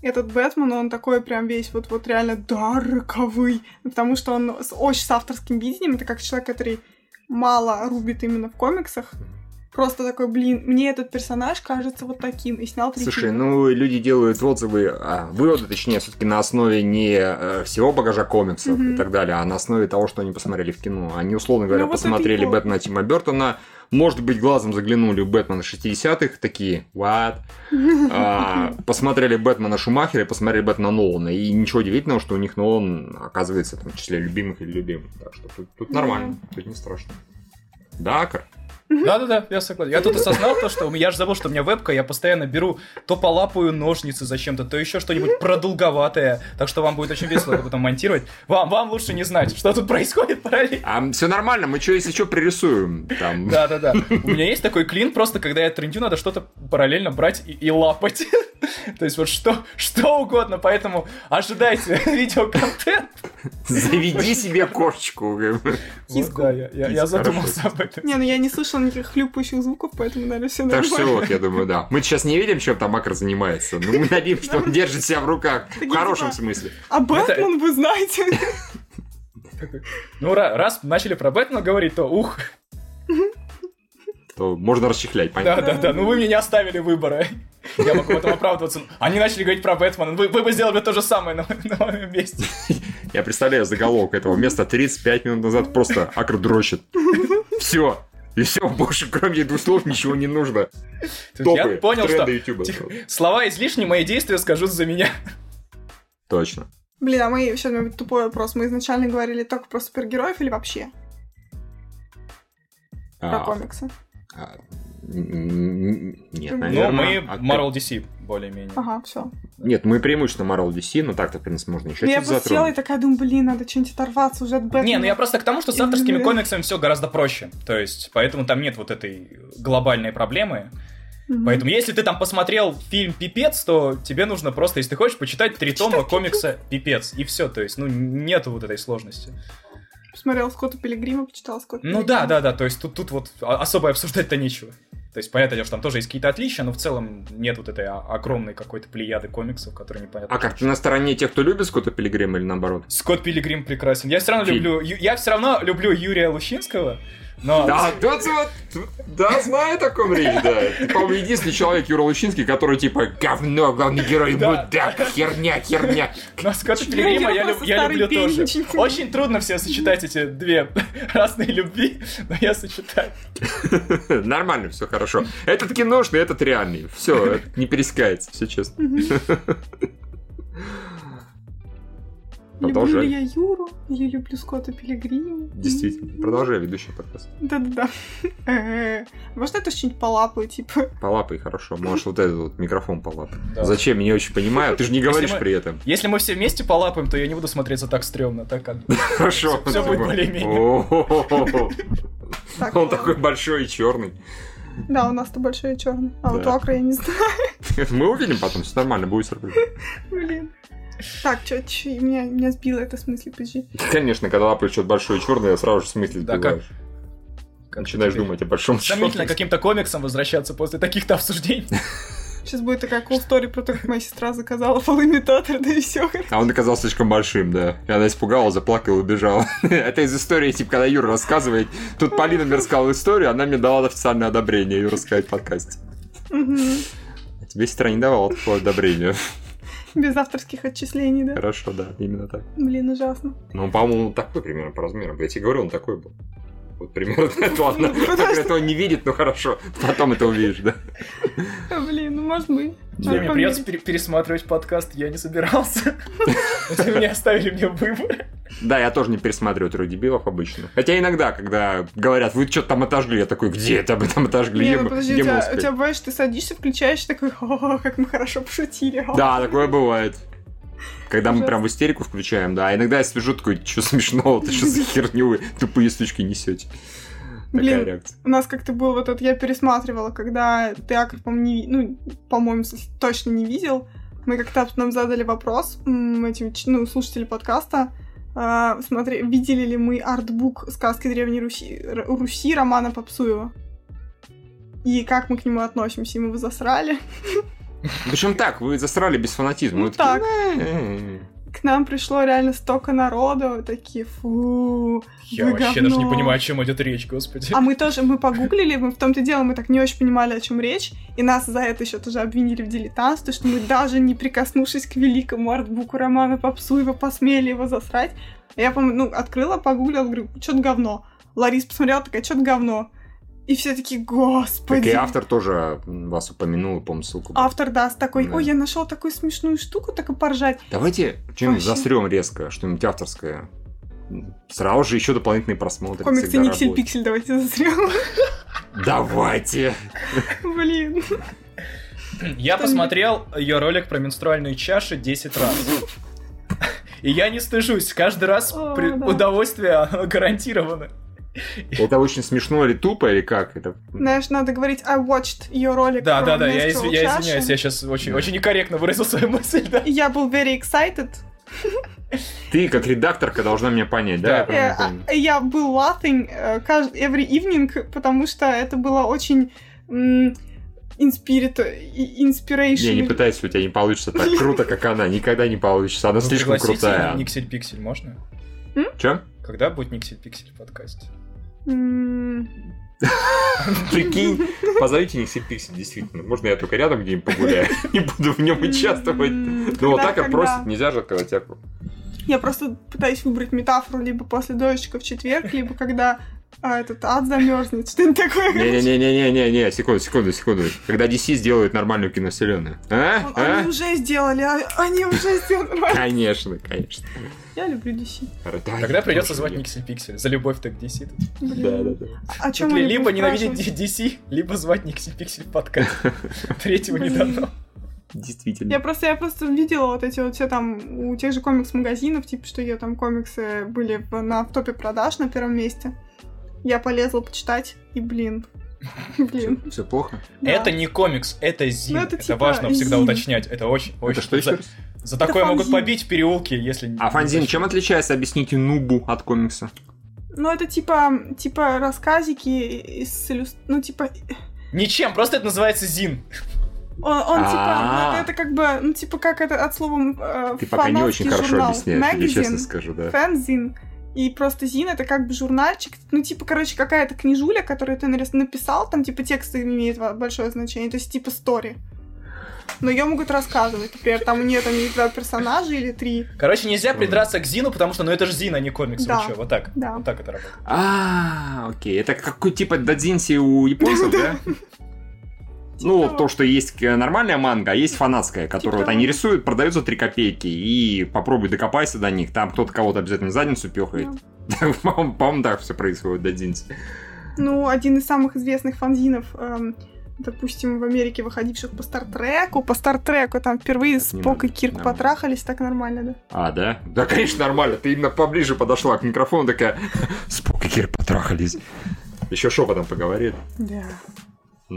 Этот Бэтмен, он такой прям весь вот, вот реально дарковый, потому что он очень с авторским видением, это как человек, который мало рубит именно в комиксах. Просто такой, блин, мне этот персонаж кажется вот таким, и снял три Слушай, фильма. ну, люди делают отзывы, а, выводы, точнее, все-таки на основе не э, всего багажа комиксов Мгм. и так далее, а на основе того, что они посмотрели в кино. Они, условно говоря, Ну, вот посмотрели. Бэтмена Тима Бертона, может быть, глазом заглянули в Бэтмена 60-х, такие, what? А, посмотрели Бэтмена Шумахера и посмотрели Бэтмена Нолана. И ничего удивительного, что у них Нолан оказывается там, в числе любимых или любимых. Так что тут, тут нормально, тут не страшно. Да, Акар? Да-да-да, я согласен. Я тут осознал то, что я же забыл, что у меня вебка, я постоянно беру то полапаю ножницы зачем-то, то еще что-нибудь продолговатое, так что вам будет очень весело потом монтировать. Вам, вам лучше не знать, что тут происходит параллельно. А, все нормально, мы что, если что, пририсуем. Там. Да-да-да. У меня есть такой клин, просто когда я трендю, надо что-то параллельно брать и, и лапать. То есть вот что, что угодно, поэтому ожидайте видеоконтент. Заведи себе кошечку. Вот, да, я, я, я задумался об этом. Не, ну я не слышала никаких хлюпающих звуков, поэтому, наверное, все Так нормально. что вот, я думаю, да. Мы сейчас не видим, чем там Акр занимается. Но мы надеемся, что он держит себя в руках. В хорошем типа- смысле. А Бэтмен, вы знаете. Ну, ра- раз начали про Бэтмена говорить, то ух, То можно расчехлять, понятно? да-да-да, ну вы мне не оставили выбора. Я могу в этом оправдываться. Они начали говорить про Бэтмена, вы, вы бы сделали то же самое на, на моем месте. Я представляю заголовок этого места 35 минут назад просто Акр дрочит. Все. И все, больше кроме двух слов ничего не нужно. То есть я Топы, понял, что. Тихо. слова излишни, мои действия скажут за меня. Точно. Блин, а мы, будет тупой вопрос. Мы изначально говорили только про супергероев или вообще про А, комиксы? Нет, Ну, наверное. мы а- Marvel DC, более-менее. Ага, все. Нет, мы преимущественно Marvel DC, но так-то, в принципе, можно еще я что-то просто села и затронуть. такая думаю, блин, надо что-нибудь оторваться уже от Бэтмена. Не, ну я просто к тому, что с авторскими комиксами все гораздо проще. То есть, поэтому там нет вот этой глобальной проблемы. Поэтому, если ты там посмотрел фильм «Пипец», то тебе нужно просто, если ты хочешь, почитать три тома комикса «Пипец». И все, то есть, ну, нету вот этой сложности. Посмотрела Скотта Пилигрима, почитала Скотта Ну да, да, да, то есть тут, тут вот а- особо обсуждать-то нечего. То есть, понятно, дело, что там тоже есть какие-то отличия, но в целом нет вот этой огромной какой-то плеяды комиксов, которые непонятно. А как, ты на стороне тех, кто любит Скотта Пилигрима или наоборот? Скотт Пилигрим прекрасен. Я все равно Фильм. люблю, я все равно люблю Юрия Лущинского, Но... Да, да, да, да, знаю о таком речь, да. Ты, по-моему, единственный человек, Юра Лучинский, который типа говно, главный герой, Да. мудак, херня, херня. Но Скотта Я Пилигрима я, я старый люблю тоже. Очень трудно все сочетать эти две разные любви, но я сочетаю. Нормально, все хорошо. Этот киношный, этот реальный. Все, не пересекается, все честно. Люблю Продолжай. ли я Юру? Я люблю Скотта Пилигрима. Действительно. Продолжай ведущий подкаст. Да-да-да. Э, Можно это что-нибудь полапаю, типа? Полапай, хорошо. Можешь вот этот вот микрофон полапать. Зачем? Я не очень понимаю. Ты же не говоришь при этом. Если мы все вместе полапаем, то я не буду смотреться так стрёмно, так как... Хорошо. Всё будет более-менее. О-о-о-о. Так, Он такой большой и черный. Да, у нас-то большой и черный. А вот у Да. Акра я не знаю. Мы увидим потом, все нормально, будет сюрприз. Блин. Так, чё, чё, меня, меня сбило это в смысле, подожди. Конечно, когда большое и черное, сразу же в смысле Да, как- сбиваешь. Начинаешь теперь? думать о большом Сомнительно каким-то комиксам возвращаться после таких-то обсуждений. Сейчас будет такая cool story про то, как моя сестра заказала фалоимитатор, да и все. А он оказался слишком большим, да. И она испугалась, заплакала и убежала. Это из истории, типа, когда Юра рассказывает. Тут Полина мне рассказала историю, она мне дала официальное одобрение ее рассказать в подкасте. А тебе сестра не давала такое одобрение. Без авторских отчислений, да? Хорошо, да, именно так. Блин, ужасно. Ну, он, по-моему, такой примерно по размерам. Я тебе говорю, он такой был. Вот примерно. Это ладно. Ну, подожди. Акра этого не видит, но хорошо. Потом это увидишь, да. Блин, ну может быть. Мне Надо придется пересматривать подкаст, я не собирался. Вы мне оставили мне выбор. Да, я тоже не пересматриваю трех дебилов обычно. Хотя иногда, когда говорят, вы что-то там отожгли, я такой, где это вы там отожгли? Не, ну подожди, где у тебя, у успели?» тебя бывает, что ты садишься, включаешь, такой, о, как мы хорошо пошутили. о». Да, такое бывает. Когда мы прям в истерику включаем, да. А иногда я свяжу такой, что смешного, ты что за херню вы тупые сучки несете. Блин. реакция. У нас как-то был вот этот, я пересматривала, когда ты по-моему, ну, по-моему, точно не видел. Мы как-то нам задали вопрос, этим, ну, слушатели подкаста, а, смотри, видели ли мы артбук сказки Древней Руси, Руси Романа Попсуева? И как мы к нему относимся? И мы его засрали. Причем так, вы засрали без фанатизма. Ну так. К нам пришло реально столько народу, такие, фу, Я вы вообще даже не говно». понимаю, о чем идет речь, господи. А мы тоже, мы погуглили, мы в том-то дело, мы так не очень понимали, о чем речь, и нас за это еще тоже обвинили в дилетантстве, что мы даже не прикоснувшись к великому артбуку романа Попсуева, посмели его засрать. Я, помню, ну, открыла, погуглила, говорю, что-то говно. Ларис посмотрела, такая, что-то говно. И все такие, Так господи. и автор тоже вас упомянул, помню, ссылку. Автор даст такой, Да. ой, я нашел такую смешную штуку, так и поржать. Давайте что-нибудь Вообще. засрем резко, что-нибудь авторское. Сразу же еще дополнительные просмотры. Комиксы Никсель работают. Пиксель, давайте засрем. Давайте! Блин. Я посмотрел ее ролик про менструальные чаши 10 раз. И я не стыжусь, каждый раз О, при- да. удовольствие гарантировано. Это очень смешно или тупо, или как? Это... Знаешь, надо говорить, I watched your ролик Да, да, да, я, изв- я чаши». извиняюсь, я сейчас очень, очень некорректно выразил свою мысль, да. Я был very excited. Ты, как редакторка, должна меня понять, да? Я Да. правильно Э, а, помню? Я был laughing э, кажд- every evening, потому что это было очень м, inspirit- и- inspiration. Не, не пытайся, у тебя не получится так круто, как она. Никогда не получится. Она Вы слишком крутая. Никсель Пиксель, можно? Че? Когда будет Никсель Пиксель в подкасте? Прикинь, позовите Никсель Пиксель, действительно. Можно я только рядом где-нибудь погуляю, не буду в нем участвовать. Ну вот так просит, нельзя же отказать Аку. Я просто пытаюсь выбрать метафору либо после дождичка в четверг, либо когда а, этот ад замерзнет, что-нибудь такое. Не-не-не-не-не-не, секунду, секунду, секунду. Когда DC сделают нормальную киновселенную. А? Он- А? Они уже сделали, а- они уже сделали. Конечно, конечно. Я люблю DC. Да, Тогда придется звать. Никсель Пиксель. За любовь так DC. тут. Да, да, да. О чем Тут они либо ненавидеть? DC, либо звать Никсель Пиксель в подкаст. Третьего не дано. Действительно. Я просто, я просто видела вот эти вот все там у тех же комикс-магазинов, типа, что ее там комиксы были на в топе продаж на первом месте. Я полезла почитать, и блин. Блин. Все плохо? да. Это не комикс, это зин. Ну, это это типа важно всегда уточнять. Это очень, очень. Это что еще за, такое могут фанзин. побить в переулке, если. А фанзин чем отличается, объясните нубу от комикса? Ну, это типа, типа рассказики из Ну, типа, Ничем, просто это называется зин. он, он типа, А. это, как бы, ну, типа, как это от слова э, Ты пока не очень хорошо журнал. объясняешь, я честно скажу, да. Фэнзин. И просто Зин это как бы журнальчик, ну, типа, короче, какая-то книжуля, которую ты написал, там, типа, текст имеет во- большое значение, то есть, типа, стори. Но ее могут рассказывать. Например, там у нее там есть два персонажа или три. Короче, нельзя придраться к Зину, потому что, ну, это же Зин, а не комикс. Да. Вот так. Да. Вот так это работает. А, окей. Это какой типа дадзинси у японцев, да? Ну, то, что есть э, нормальная манга, а есть фанатская, которую вот они рисуют, продают за 3 копейки, и попробуй докопайся до них. Там кто-то кого-то обязательно задницу пехает. По-моему, по-моему, так все происходит, дадзинси. Ну, один из самых известных фанзинов, эм, допустим, в Америке выходивших по Стартреку. По Стартреку там впервые Так, Спок и. Кирк Нормально. потрахались так нормально, да? А, да? Да, конечно, нормально. Ты именно поближе подошла к микрофону, такая, Спок и Кир потрахались. Еще шепотом поговорит. Да.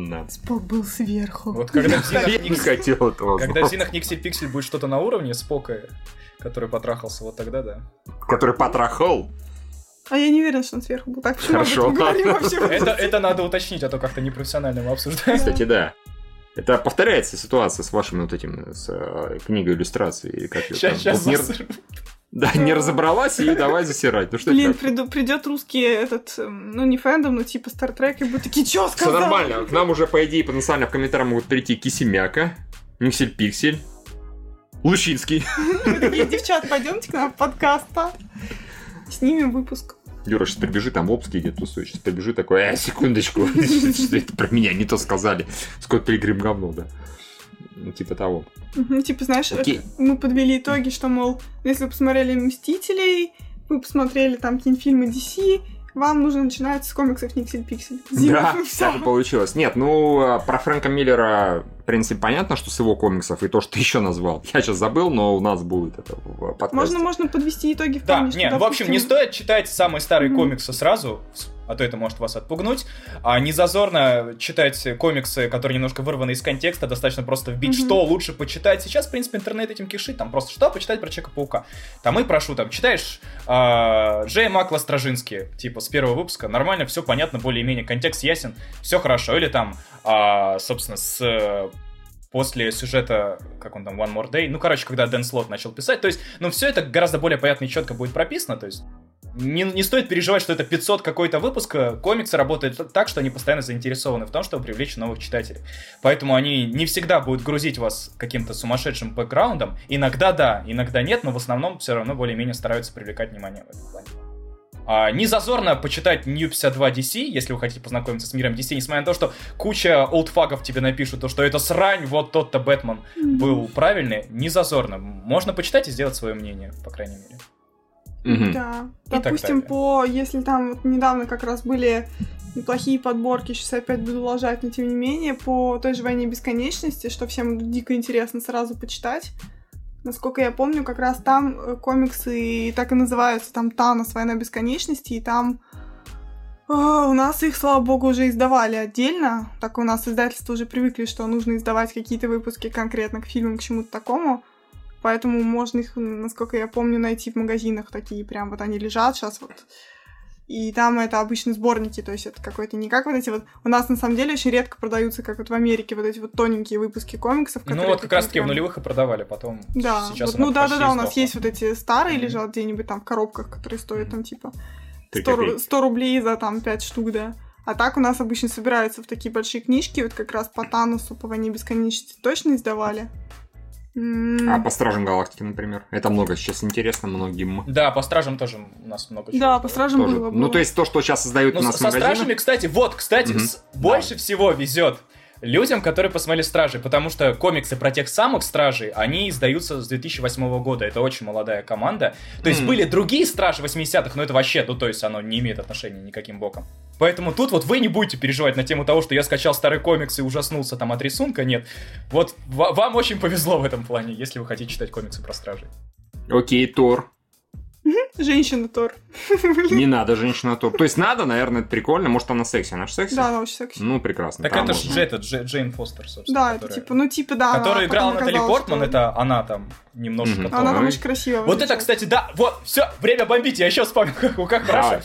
Да. Спок был сверху. Вот когда в Зинах не Никс- хотел этого Когда в. Зинах Никсель Пиксель будет что-то на уровне Спока, который потрахался, вот тогда да. Который потрахал. А я не уверена, что он сверху был. Так, почему Хорошо. об этом говорим вообще? Это, это надо уточнить, а то как-то непрофессионально мы обсуждаем. Кстати, да. Это повторяется ситуация с вашими вот этим, с э, книгой иллюстрации. Или как её там. Сейчас, Вот не- Да, не разобралась и давай засирать. Ну что Блин, приду- придет русский этот, эм, ну не фэндом, но типа Стартрек, и будут такие, чё Все сказал? нормально. К нам уже, по идее, потенциально в комментариях могут прийти Кисимяка, Миксель Пиксель, Лучинский. Девчат, пойдемте к нам в подкаст, а?» Снимем выпуск. Юра сейчас прибежит, там в Обске где тусует. Сейчас прибежит такой, э, секундочку, что это про меня не то сказали. Скотт Пилигрим говно, да. Ну, Типа того. Мгм, Типа, знаешь, это- мы подвели итоги, что, мол, если вы посмотрели «Мстителей», вы посмотрели там какие-нибудь фильмы DC, вам нужно начинать с комиксов Никсель Пиксель. Да, так и получилось. Нет, ну, а, про Фрэнка Миллера, принципе, понятно, что с его комиксов и то, что ты еще назвал. Я сейчас забыл, но у нас будет это в подкасте. Можно, можно подвести итоги в Да, плане, что, нет, в общем, не стоит читать самые старые Мгм. комиксы сразу, а то это может вас отпугнуть. А не зазорно читать комиксы, которые немножко вырваны из контекста, достаточно просто вбить, Мгм. что лучше почитать. Сейчас, в принципе, интернет этим кишит, там просто что почитать про Человека-паука. Там и прошу, там, читаешь а, Джей Макла Стражинский, типа, с первого выпуска, нормально, все понятно, более-менее, контекст ясен, все хорошо. Или там, а, собственно, с э, после сюжета, как он там, One More Day, ну, короче, когда Дэн Слот начал писать, то есть, ну, все это гораздо более понятно и четко будет прописано, то есть, не, не стоит переживать, что это 500 какой-то выпуска, комиксы работают так, что они постоянно заинтересованы в том, чтобы привлечь новых читателей. Поэтому они не всегда будут грузить вас каким-то сумасшедшим бэкграундом, иногда да, иногда нет, но в основном все равно более-менее стараются привлекать внимание в этом плане. А, не зазорно почитать New 52 DC, если вы хотите познакомиться с миром DC, несмотря на то, что куча олдфагов тебе напишут, то, что это срань, вот тот-то Бэтмен был правильный, не зазорно. Можно почитать и сделать свое мнение, по крайней мере. Мгм. Да. И так Допустим, по... Если там вот недавно как раз были неплохие подборки, сейчас опять буду лажать, но тем не менее, по той же «Войне бесконечности», что всем дико интересно сразу почитать. Насколько я помню, как раз там э, комиксы так и называются, там «Танос. Война бесконечности», и там а, у нас их, слава богу, уже издавали отдельно. Так у нас издательства уже привыкли, что нужно издавать какие-то выпуски конкретно к фильмам, к чему-то такому. Поэтому можно их, насколько я помню, найти в магазинах такие прям вот они лежат сейчас вот. И там это обычно сборники, то есть это какой-то не как вот эти вот... У нас на самом деле очень редко продаются, как вот в Америке, вот эти вот тоненькие выпуски комиксов. Ну вот как раз таки такие в прям- нулевых и продавали, потом Да, сейчас вот, ну да, да, почти да, у нас есть вот эти старые Мгм. лежат где-нибудь там в коробках, которые стоят там типа Три 100, ру- копейки. 100 рублей за там 5 штук, да. А так у нас обычно собираются в такие большие книжки, вот как раз по Танусу, по Войне Бесконечности точно издавали. А по Стражам Галактики, например. Это много сейчас интересно многим. Да, по стражам тоже у нас много чего. Да, по стражам Тоже. было, Ну, было. то есть то, что сейчас создают Ну, у нас со магазинах. стражами, кстати, вот, кстати, Мгм. с- больше всего везет людям, которые посмотрели Стражи, потому что комиксы про тех самых Стражей, они издаются с 2008 года, это очень молодая команда. То есть М. были другие Стражи 80-х, но это вообще, ну то есть оно не имеет отношения никаким боком. Поэтому тут вот вы не будете переживать на тему того, что я скачал старый комикс и ужаснулся там от рисунка, нет. Вот ва- вам очень повезло в этом плане, если вы хотите читать комиксы про Стражей. Окей, Тор. Женщина Тор. Не надо, женщина Тор. То есть надо, наверное, это прикольно. Может, она секси. Она же секси? Да, она очень секси. Ну, прекрасно. Так это же это Дже- Джейн Фостер, собственно. Да, это которая- типа, ну типа, да. Которую она играла Натали Портман, это она там немножко Мгм. тоже. Она там очень красивая. Вот это, кстати, да, вот, все, время бомбить, я еще вспомнил, как, как хорошо.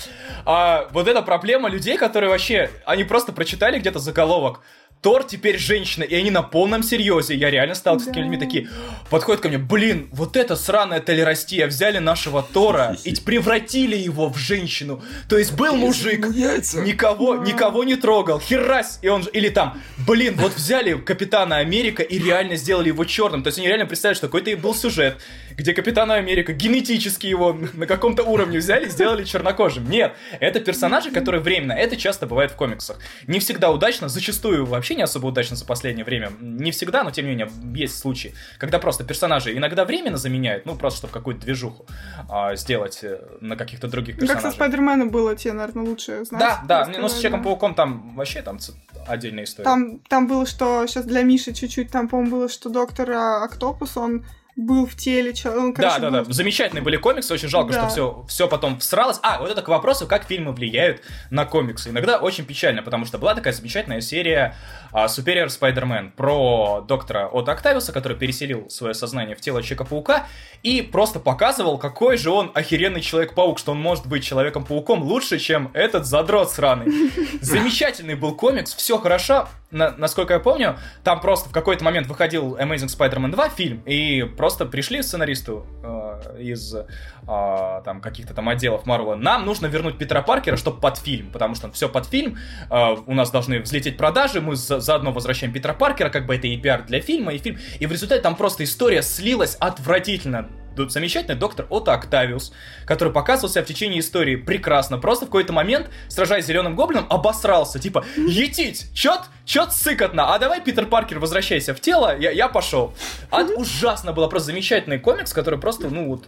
А, вот эта проблема людей, которые вообще, они просто прочитали где-то заголовок, Тор теперь женщина, и они на полном серьезе. Я реально стал с Да. такими людьми такие, подходят ко мне, блин, вот это сраная толерастия, взяли нашего Тора и превратили его в женщину. То есть был мужик, никого, никого не трогал, херась, и он же, или там, блин, вот взяли Капитана Америка и реально сделали его черным. То есть они реально представляют, что какой-то был сюжет, где Капитана Америка генетически его на каком-то уровне взяли и сделали чернокожим. Нет, это персонажи, которые временно, это часто бывает в комиксах. Не всегда удачно, зачастую вообще не особо удачно за последнее время. Не всегда, но тем не менее, есть случаи, когда просто персонажи иногда временно заменяют, ну просто чтобы какую-то движуху а, сделать э, на каких-то других Ну, Как персонажей. со Спайдерменом было, тебе, наверное, лучше знать. Да, да, рассказать, ну с. Человеком-пауком там вообще там отдельная история. Там, там было, что сейчас для Миши чуть-чуть, там, по-моему, было, что доктор а, Октопус, он был в теле, он, Да, да, был- да. Замечательные были комиксы, очень жалко, Да. что все, все потом всралось. А, вот это к вопросу, как фильмы влияют на комиксы. Иногда очень печально, потому что была такая замечательная серия а, Superior Spider-Man про доктора от Октавиуса, который переселил свое сознание в тело Человека-паука и просто показывал, какой же он охеренный Человек-паук, что он может быть Человеком-пауком лучше, чем этот задрот сраный. Замечательный был комикс, все хорошо. На- насколько я помню, там просто в какой-то момент выходил Amazing Spider-Man 2 фильм, и просто пришли сценаристу э, из э, там каких-то там отделов Марвела, нам нужно вернуть Питера Паркера, чтобы под фильм, потому что все под фильм, э, у нас должны взлететь продажи, мы за- заодно возвращаем Питера Паркера, как бы это и пиар для фильма, и фильм, и в результате там просто история слилась отвратительно. Замечательный доктор Отто Октавиус, который показывал себя в течение истории прекрасно. Просто в какой-то момент, сражаясь с зеленым гоблином, обосрался. Типа, етить, чет, чет сыкотно. А давай, Питер Паркер, возвращайся в тело, я, я пошел. А ужасно было, просто замечательный комикс, который просто, ну вот,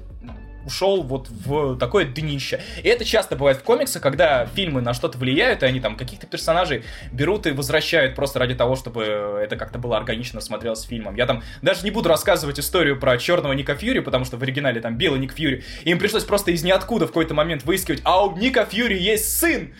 ушел вот в такое днище. И это часто бывает в комиксах, когда фильмы на что-то влияют, и они там каких-то персонажей берут и возвращают просто ради того, чтобы это как-то было органично смотрелось фильмом. Я там даже не буду рассказывать историю про черного Ника Фьюри, потому что в оригинале там белый Ник Фьюри. Им пришлось просто из ниоткуда в какой-то момент выискивать, а у Ника Фьюри есть сын!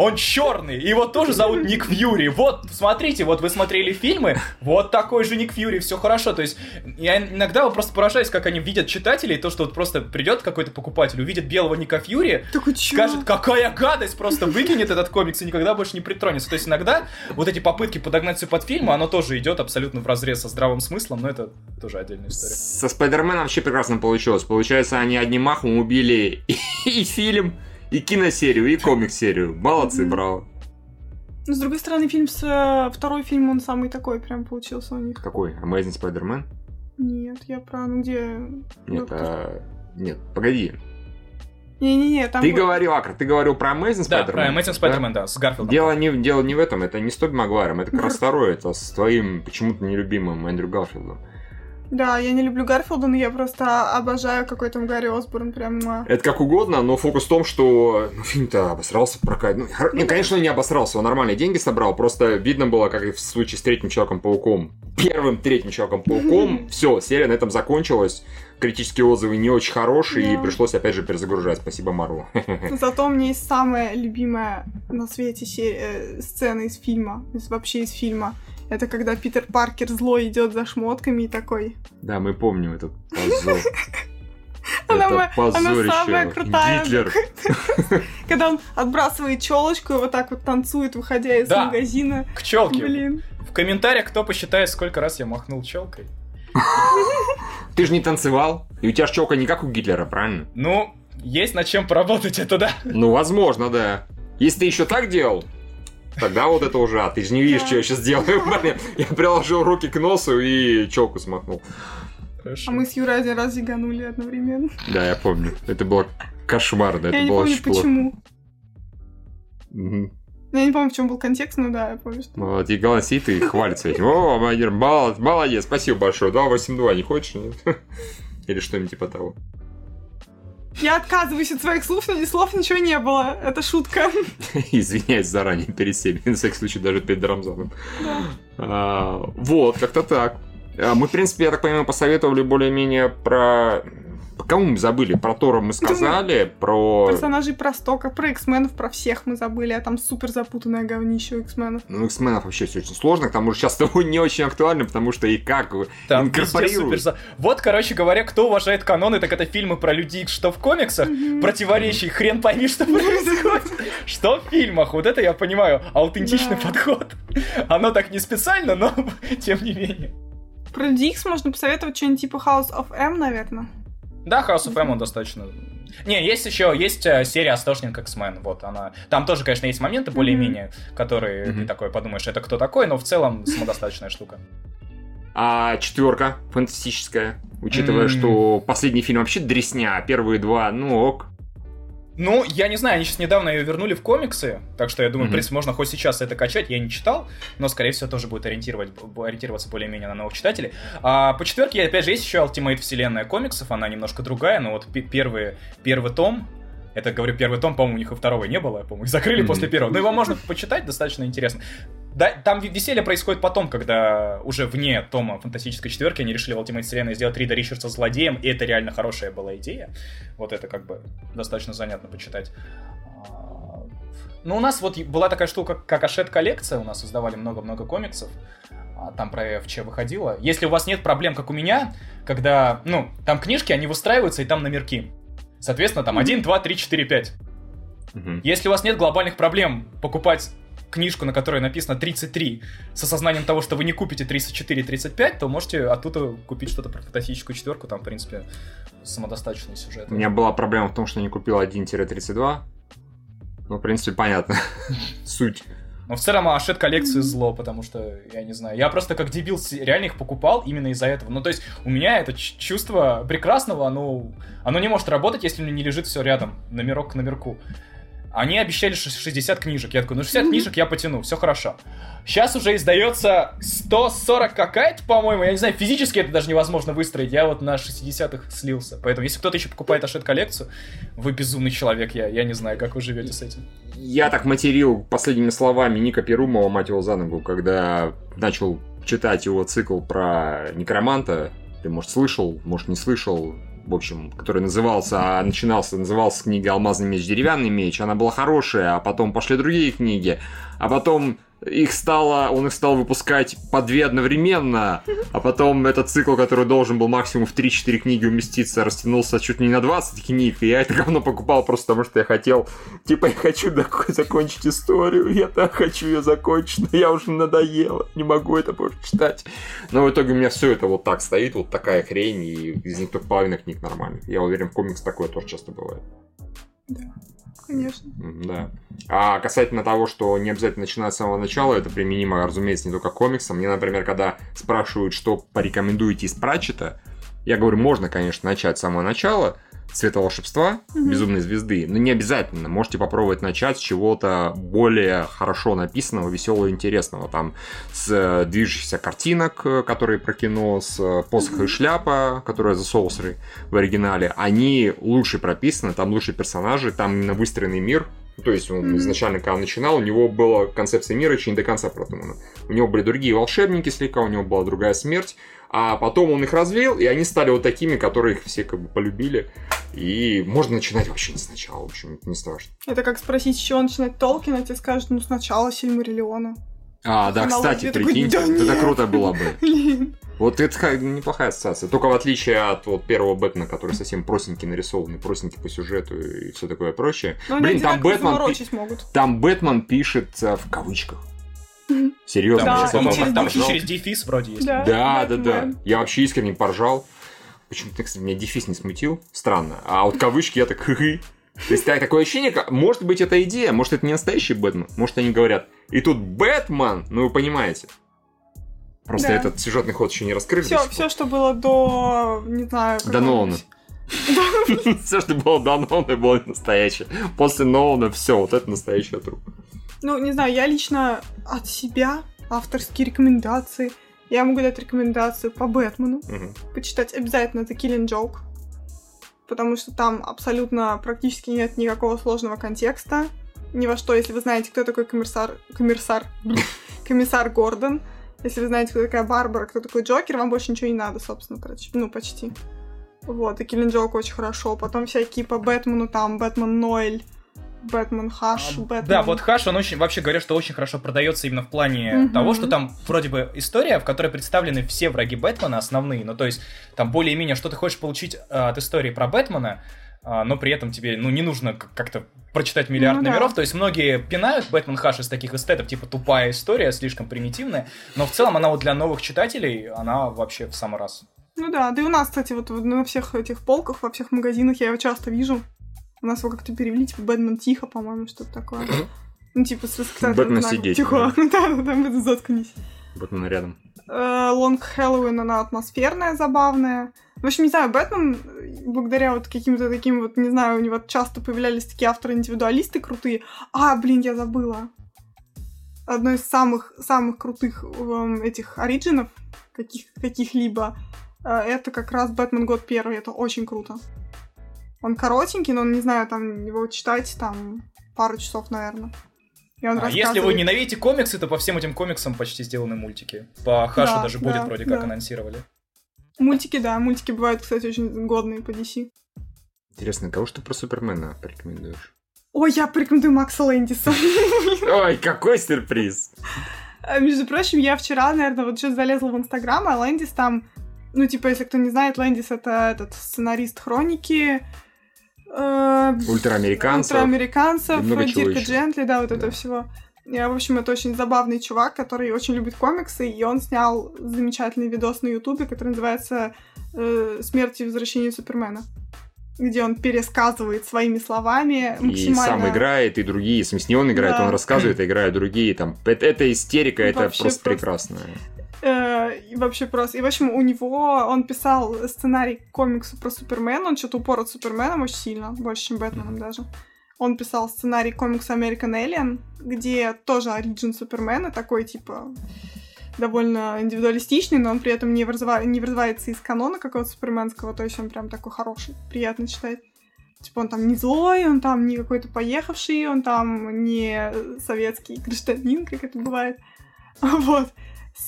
Он черный, его тоже зовут Ник Фьюри. Вот, смотрите, вот вы смотрели фильмы, вот такой же Ник Фьюри, все хорошо. То есть, я иногда просто поражаюсь, как они видят читателей, то, что вот просто придет какой-то покупатель, увидит белого Ника Фьюри, Такой, скажет, какая гадость, просто выкинет этот комикс и никогда больше не притронется. То есть иногда вот эти попытки подогнать все под фильм, оно тоже идет абсолютно в разрез со здравым смыслом, но это тоже отдельная история. Со Спайдерменом вообще прекрасно получилось. Получается, они одним махом убили и фильм, и киносерию, и комикс-серию. Молодцы, браво. Но, с другой стороны, фильм с... э, Второй фильм, он самый такой прям получился у них. Какой? Amazing Spider-Man? Нет, я про... Ну, где... Нет, а... Нет, погоди. Не-не-не, там... Ты был- говорил, Акр, ты говорил про Amazing Да, Spider-Man? про Amazing Spider-Man, да, с Гарфилдом. Дело не, дело не в этом, это не с Тоби Магуайром, это как раз второе, это с твоим почему-то нелюбимым Эндрю Гарфилдом. Да, я не люблю Гарфилда, но я просто обожаю, какой там Гарри Осборн, прям... муа. Это как угодно, но фокус в том, что ну, фильм-то обосрался в прокате. Ну, не, конечно, он не обосрался, он нормальные деньги собрал, просто видно было, как и в случае с третьим Человеком-пауком. Первым третьим Человеком-пауком, все, серия на этом закончилась. Критические отзывы не очень хорошие, и пришлось опять же перезагружать. Спасибо, Марвел. Зато у меня есть самая любимая на свете се- э, сцена из фильма, вообще из фильма. Это когда Питер Паркер злой идет за шмотками и такой. Да, мы помним этот позор. Она Это позорище. самая крутая. Гитлер. Когда он отбрасывает челочку и вот так вот танцует, выходя из Да. магазина. К челке. Блин. В комментариях кто посчитает, сколько раз я махнул челкой. Ты же не танцевал, и у тебя ж челка не как у Гитлера, правильно? Ну, есть над чем поработать, это да. Ну, возможно, да. Если ты еще так делал, тогда вот это уже, а ты же не видишь, что я сейчас делаю. Блин, Я приложил руки к носу и челку смахнул. Хорошо. А мы с Юрой один раз зиганули одновременно. Да, я помню. Это было кошмарно, это я не было помню очень плохо. почему. Мгм. Я не помню, в чем был контекст, но да, я помню, что. Вот, и Галан сидит и хвалится этим. О, Майер, молодец, молодец, спасибо большое. Да, 8-2, не хочешь? Нет? Или что-нибудь типа того. Я отказываюсь от своих слов, но ни слов ничего не было. Это шутка. Извиняюсь заранее перед всеми, на всякий случай даже перед Рамзаном. Да. А, Вот, как-то так. А, Мы, в принципе, я так понимаю, посоветовали более-менее про... По кому мы забыли? Про Тора мы сказали, про... Персонажей про Стока, про X-менов, про всех мы забыли, а там супер запутанное говнище у X-менов. Ну, X-менов вообще все очень сложно, к тому же сейчас это не очень актуально, потому что и как Там инкорпорируют. супер за- Вот, короче говоря, кто уважает каноны, так это фильмы про людей, что в комиксах, противоречий, хрен пойми, что происходит. Что в фильмах, вот это я понимаю, аутентичный Да. подход. Оно так не специально, но тем не менее. Про Икс можно посоветовать что-нибудь типа House of M, наверное. Да, House of M он достаточно... Не, есть еще, есть э, серия Астошник X-Men, вот она. Там тоже, конечно, есть моменты более-менее, которые ты такой подумаешь, это кто такой, но в целом самодостаточная штука. А четверка фантастическая, учитывая, что последний фильм вообще дресня, первые два, ну ок. Ну, я не знаю, они сейчас недавно ее вернули в комиксы, так что я думаю, в Мгм. принципе, можно хоть сейчас это качать. Я не читал, но, скорее всего, тоже будет ориентировать, ориентироваться более-менее на новых читателей. А по четверке, опять же, есть еще Ultimate вселенная комиксов, она немножко другая, но вот первый, первый том, это, говорю, первый том, по-моему, у них и второго не было, по-моему, их закрыли после первого. Но его можно почитать, достаточно интересно. Да, там ве- веселье происходит потом, когда уже вне тома фантастической четверки они решили в Ultimate вселенной сделать Рида Ричардса злодеем, и это реально хорошая была идея. Вот это как бы достаточно занятно почитать. А, Ну, у нас вот была такая штука, как Ашет коллекция, у нас создавали много-много комиксов, а там про ФЧ выходило. Если у вас нет проблем, как у меня, когда, ну, там книжки, они выстраиваются, и там номерки. Соответственно, там 1, 2, 3, 4, 5. Мгм. Если у вас нет глобальных проблем покупать книжку, на которой написано 33, с осознанием того, что вы не купите 34 35, то можете оттуда купить что-то про фантастическую четверку, там, в принципе, самодостаточный сюжет. У меня была проблема в том, что я не купил 1-32. Ну, в принципе, понятно. Суть. Но в целом Ашет коллекции зло, потому что, я не знаю, я просто как дебил реально их покупал именно из-за этого. Ну, то есть, у меня это чувство прекрасного, оно, оно не может работать, если не лежит все рядом, номерок к номерку. Они обещали ш- 60 книжек. Я такой, ну 60 книжек я потяну, все хорошо. Сейчас уже издается 140 какая-то, по-моему. Я не знаю, физически это даже невозможно выстроить. Я вот на 60-х слился. Поэтому, если кто-то еще покупает Ашет коллекцию, вы безумный человек. Я, я не знаю, как вы живете с этим. Я так материл последними словами Ника Перумова, мать его за ногу, когда начал читать его цикл про некроманта. Ты, может, слышал, может, не слышал. В общем, который назывался, начинался, назывался книга «Алмазный меч, деревянный меч». Она была хорошая, а потом пошли другие книги. А потом их стало, он их стал выпускать по две одновременно, а потом этот цикл, который должен был максимум в 3-4 книги уместиться, растянулся чуть не на 20 книг, и я это говно покупал просто потому, что я хотел, типа, я хочу закончить историю, я так хочу ее закончить, но я уже надоело, не могу это больше читать. Но в итоге у меня все это вот так стоит, вот такая хрень, и из них только половина книг нормальных. Я уверен, в комикс такое тоже часто бывает. Конечно. Да. А касательно того, что не обязательно начинать с самого начала, это применимо, разумеется, не только к комиксам. Мне, например, когда спрашивают, что порекомендуете из Пратчета, я говорю, можно, конечно, начать с самого начала, Цвета волшебства, Мгм. Безумной звезды, но не обязательно. Можете попробовать начать с чего-то более хорошо написанного, веселого интересного. Там с э, движущихся картинок, э, которые про кино, с э, посоха и шляпа, которая за соусры в оригинале. Они лучше прописаны, там лучше персонажи, там именно выстроенный мир. То есть он Мгм. изначально, когда начинал, у него была концепция мира еще не до конца продумана. У него были другие волшебники слегка, у него была другая смерть. А потом он их развеял, и они стали вот такими, которые их все как бы полюбили. И можно начинать вообще не сначала, в общем, это не страшно. Это как спросить, с чего начинать Толкина, тебе скажут, ну сначала Сильмариллиона. А, да, Аналогия. кстати, Я такой, прикиньте, да это нет. круто было бы. Вот это ха- неплохая ассоциация. Только в отличие от вот первого Бэтмена, который совсем простенький нарисованный, простенький по сюжету и все такое прочее. Они Блин, там Бэтмен, пи- там Бэтмен пишет э, в кавычках. Серьезно, Там, Да, сейчас это через там поржал. через дефис вроде есть. Да. Да, да, да. Я вообще искренне поржал. Почему-то, кстати, меня дефис не смутил. Странно. А вот кавычки я так хы То есть так- такое ощущение, как- может быть, это идея, может, это не настоящий Бэтмен. Может, они говорят, и тут Бэтмен, ну вы понимаете. Просто Да. этот сюжетный ход еще не раскрыт. Все, все, что было до, не знаю, До Нолана. Все, что было до Нолана, было настоящее. После Нолана все, вот это настоящая труп. Ну, не знаю, я лично от себя авторские рекомендации. Я могу дать рекомендацию по Бэтмену. Мгм. Почитать обязательно The Killing Joke. Потому что там абсолютно практически нет никакого сложного контекста. Ни во что, если вы знаете, кто такой комиссар... Комиссар... Комиссар Гордон. Если вы знаете, кто такая Барбара, кто такой Джокер, вам больше ничего не надо, собственно, короче. Ну, почти. Вот, и Киллин Джок очень хорошо. Потом всякие по Бэтмену, там, Бэтмен Ноэль, Бэтмен Хаш, А, Бэтмен... Да, вот Хаш, он очень, вообще говорят, что очень хорошо продается именно в плане Мгм. того, что там вроде бы история, в которой представлены все враги Бэтмена основные, ну то есть там более-менее, что ты хочешь получить а, от истории про Бэтмена, а, но при этом тебе, ну, не нужно как-то прочитать миллиард Ну да. номеров, то есть многие пинают Бэтмен Хаш из таких эстетов, типа тупая история, слишком примитивная, но в целом она вот для новых читателей, она вообще в самый раз. Ну да, да и у нас, кстати, вот на всех этих полках, во всех магазинах я его часто вижу. У нас его как-то перевели, типа, Бэтмен тихо, по-моему, что-то такое. Ну, типа, с Бэтмен сидеть, Тихо. Да, да, мы заткнись. Бэтмен рядом. Э, Лонг Хэллоуин, она атмосферная, забавная. В общем, не знаю, Бэтмен, э, благодаря вот каким-то таким вот, не знаю, у него часто появлялись такие авторы-индивидуалисты крутые. А, блин, я забыла. Одно из самых, самых крутых эм, этих оригинов каких, каких-либо, э, это как раз Бэтмен год первый, это очень круто. Он коротенький, но, не знаю, там его читать там пару часов, наверное. И он А если вы рассказывает- ненавидите комиксы, то по всем этим комиксам почти сделаны мультики. По Хашу Да, даже да, будет вроде как да. анонсировали. Мультики, да, мультики бывают, кстати, очень годные по DC. Интересно, кого ты про Супермена порекомендуешь? Ой, я порекомендую Макса Лэндиса. Ой, какой сюрприз! А, Между прочим, я вчера, наверное, вот сейчас залезла в Инстаграм, а Лэндис там, ну, типа, если кто не знает, Лэндис это этот сценарист Хроники, Ультраамериканцев. ультраамериканцев, и Дирка еще. Джентли, да, вот Да. это всего. Я, в общем, это очень забавный чувак, который очень любит комиксы, и он снял замечательный видос на Ютубе, который называется э, «Смерть и возвращение Супермена», где он пересказывает своими словами И максимально... сам играет, и другие. В смысле, не он играет, Да. он рассказывает, а играют другие. Там, это, это истерика, это просто просто. прекрасно. Э, и вообще просто. И, в общем, у него... Он писал сценарий к комиксу про Супермена. Он что-то упорот Суперменом очень сильно. Больше, чем Бэтменом даже. Он писал сценарий к комиксу American Alien, где тоже оригин Супермена, такой, типа, довольно индивидуалистичный, но он при этом не, вырзва- не вырывается из канона какого-то суперменского, то есть он прям такой хороший, приятно читать. Типа он там не злой, он там не какой-то поехавший, он там не советский гражданин, как это бывает. Вот.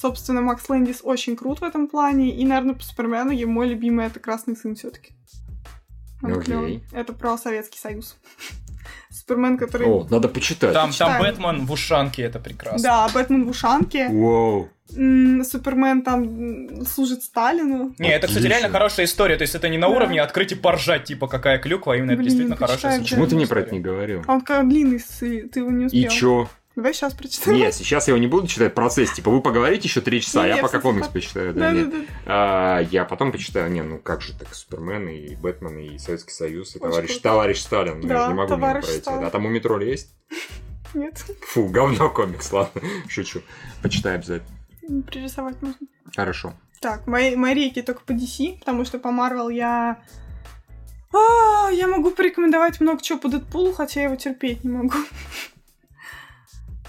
Собственно, Макс Лэндис очень крут в этом плане. И, наверное, по Супермену е- мой любимый это Красный сын все-таки. Окей. Это про Советский Союз. Супермен, который... О, надо почитать. Там, там. Бэтмен в ушанке, это прекрасно. Да, Бэтмен в ушанке. М, Супермен там служит Сталину. Не, это, кстати, реально хорошая история. То есть это не на Да. уровне открыть и поржать, типа, какая клюква, а именно это Блин, действительно почитай, хорошая блин. Почему ты мне история. про это не говорил? А он как длинный, ты его не успел. И чё? Давай сейчас прочитаем. Нет, сейчас я его не буду читать процесс. Типа, вы поговорите еще три часа, а я я пока комикс по- почитаю. Да, Да, да, нет. да. А, я потом почитаю. Не, ну как же так, Супермен и Бэтмен и Советский Союз и Очень товарищ, круто. товарищ Сталин. Ну, я Да, же не могу мимо пройти. Сталин. А там у метро есть? Нет, Фу, говно комикс, ладно, шучу. Почитай обязательно. пририсовать нужно. Хорошо. Так, мои, мои реки только по DC, потому что по Marvel я... А, я могу порекомендовать много чего по Дэдпулу, хотя я его терпеть не могу.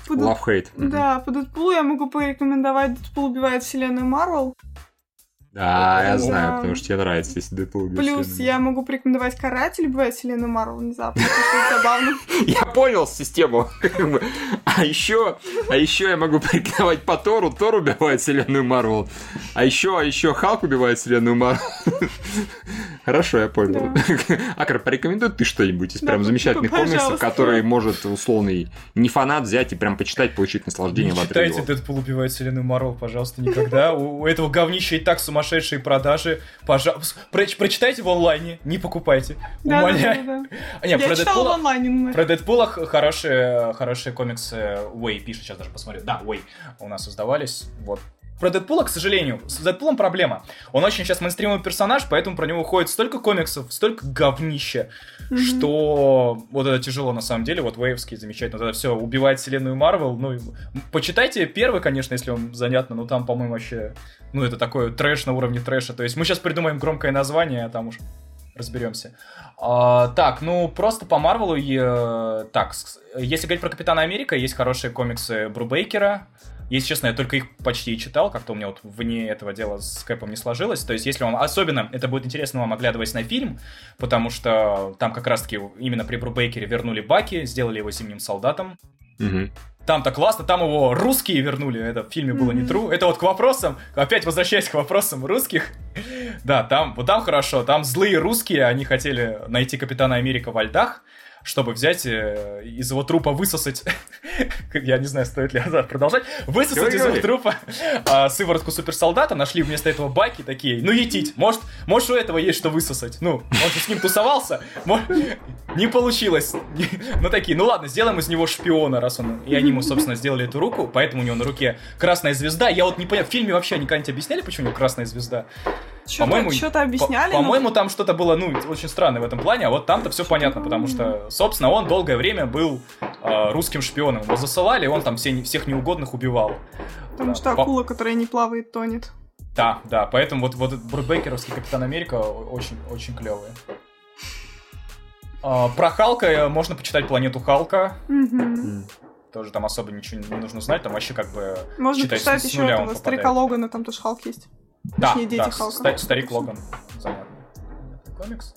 По Love Hate. Да, по Дэдпулу я могу порекомендовать Дэдпул убивает вселенную Марвел. Да, я Да. знаю, потому что тебе нравится, если Дэдпул Плюс я могу порекомендовать Каратель убивает вселенную Марвел внезапно, забавно. Я понял систему. А еще, а еще я могу порекомендовать по Тору. Тор убивает вселенную Марвел. А еще, а еще Халк убивает вселенную Марвел. Хорошо, я понял. Акар, порекомендуй ты что-нибудь из Да, прям замечательных комиксов, которые может условный не фанат взять и прям почитать, получить наслаждение Не в читайте отрыве. Дэдпул убивает вселенную Марвел, пожалуйста, никогда. У, этого говнища и так сумасшедшие продажи. Пожалуйста, проч- прочитайте в онлайне, не покупайте. Да, Умоляю. да, да. А, не, Я про читала в Дэдпула- онлайне, ну, Про Дэдпула хорошие, хорошие комиксы Уэй пишет, сейчас даже посмотрю. Да, Уэй у нас создавались. Вот. Про Дэдпула, к сожалению, с Дэдпулом проблема. Он очень сейчас мейнстримовый персонаж, поэтому про него выходит столько комиксов, столько говнища, Мгм. что вот это тяжело на самом деле. Вот Вейвский замечательно. Вот это все убивает вселенную Марвел. Ну, и- почитайте первый, конечно, если вам занятно, но там, по-моему, вообще, ну, это такой трэш на уровне трэша. То есть мы сейчас придумаем громкое название, а там уж разберемся. А, так, ну просто по Марвелу, э, так, если говорить про Капитана Америка, есть хорошие комиксы Брубейкера. Если честно, я только их почти и читал, как-то у меня вот вне этого дела с Кэпом не сложилось. То есть, если вам, особенно это будет интересно вам, оглядываясь на фильм, потому что там как раз-таки именно при Брубейкере вернули Баки, сделали его зимним солдатом. Мгм. Там-то классно, там его русские вернули, это в фильме было не true. Это вот к вопросам, опять возвращаясь к вопросам русских. Да, там, вот там хорошо, там злые русские, они хотели найти Капитана Америка во льдах, чтобы взять э, из его трупа высосать, я не знаю, стоит ли продолжать, высосать из его трупа э, сыворотку суперсолдата, нашли вместо этого баки такие, ну етить, может, может у этого есть что высосать, ну, он же с ним тусовался, не получилось, ну такие, ну ладно, сделаем из него шпиона, раз он, и они ему, собственно, сделали эту руку, поэтому у него на руке красная звезда, я вот не понял, в фильме вообще никогда не объясняли, почему у него красная звезда, по-моему, что-то объясняли. По- по-моему, там что-то было, ну, очень странное в этом плане, а вот там-то все понятно, потому что, собственно, он долгое время был э, русским шпионом. Его засылали, и он там все, всех неугодных убивал. Потому да. что акула, По... которая не плавает, тонет. Да, да, поэтому вот, вот Брудбейкеровский Капитан Америка очень, очень клевый. А, про Халка э, можно почитать планету Халка. Тоже там особо ничего не нужно знать, там вообще как бы Можно почитать еще этого старика Логана, там тоже Халк есть. Да, Точнее, дети да, Халка. старик Логан. Занятно. Комикс.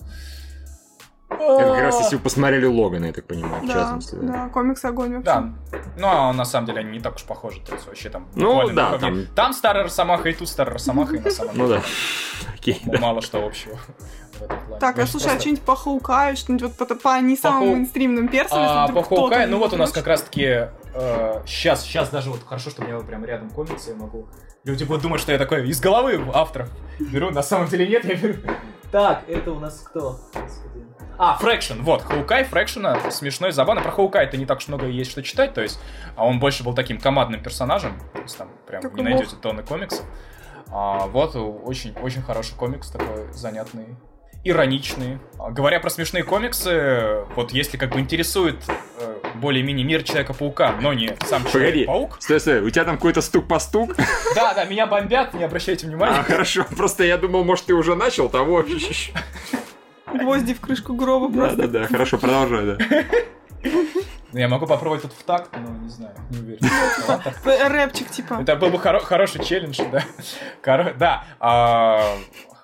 Это как раз если вы посмотрели Логана, я так понимаю, в да, частности. Да, да комикс огонь вообще. Да, ну а на самом деле они не так уж похожи, то есть вообще там... Ну да, там... там старая Росомаха и тут старая Росомаха, и на самом деле... Ну да. Окей, Мало что общего. Так, а слушай, а что-нибудь по Хоукаю, что-нибудь вот по, по не самым мейнстримным персам? А, по Хоукаю, ну вот у нас как раз-таки сейчас, э, сейчас даже вот хорошо, что у меня прям рядом комиксы, я могу Люди будут думать, что я такой из головы автора беру. На самом деле нет, я беру. Так, это у нас кто? А, Фрэкшн, вот, Хоукай, Фрэкшена, смешной, забавно. Про Хоукай это не так уж много есть что читать, то есть, а он больше был таким командным персонажем, то есть там прям так не найдете тонны комиксов. А, вот, очень, очень хороший комикс, такой занятный ироничные. Говоря про смешные комиксы, вот если как бы интересует э, более-менее мир Человека-паука, но не сам Человек-паук. Стой, стой, у тебя там какой-то стук-постук? Да, да, меня бомбят, не обращайте внимания. А, хорошо, просто я думал, может, ты уже начал того. Гвозди в крышку гроба просто. Да, да, да, хорошо, продолжай, да. Ну, я могу попробовать тут в такт, но не знаю, не уверен. Рэпчик, типа. Это был бы хороший челлендж, да. Да, а,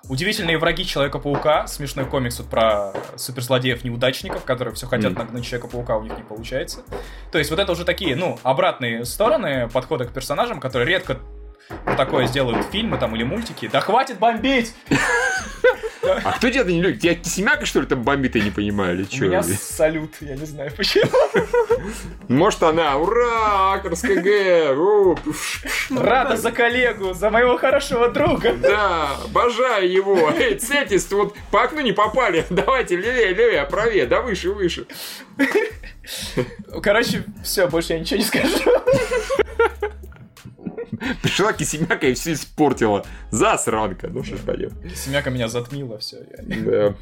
Удивительные враги Человека-паука, смешной комикс вот про суперзлодеев-неудачников, которые все хотят mm. нагнуть Человека-паука, у них не получается. То есть вот это уже такие, ну, обратные стороны подхода к персонажам, которые редко такое сделают фильмы там или мультики. Да хватит бомбить! А кто тебя не любит? Тебя Кисемяка, что ли, там бомбит, я не понимаю, или что? У меня салют, я не знаю почему. Может она, ура, РСКГ, Рада за коллегу, за моего хорошего друга. Да, обожаю его. Эй, цельтесь, вот по окну не попали. Давайте, левее, левее, правее, да выше, выше. Короче, все, больше я ничего не скажу. Пришла Кисемяка и все испортила. Засранка. Ну что ж пойдем. Кисемяка меня затмила, все. Да.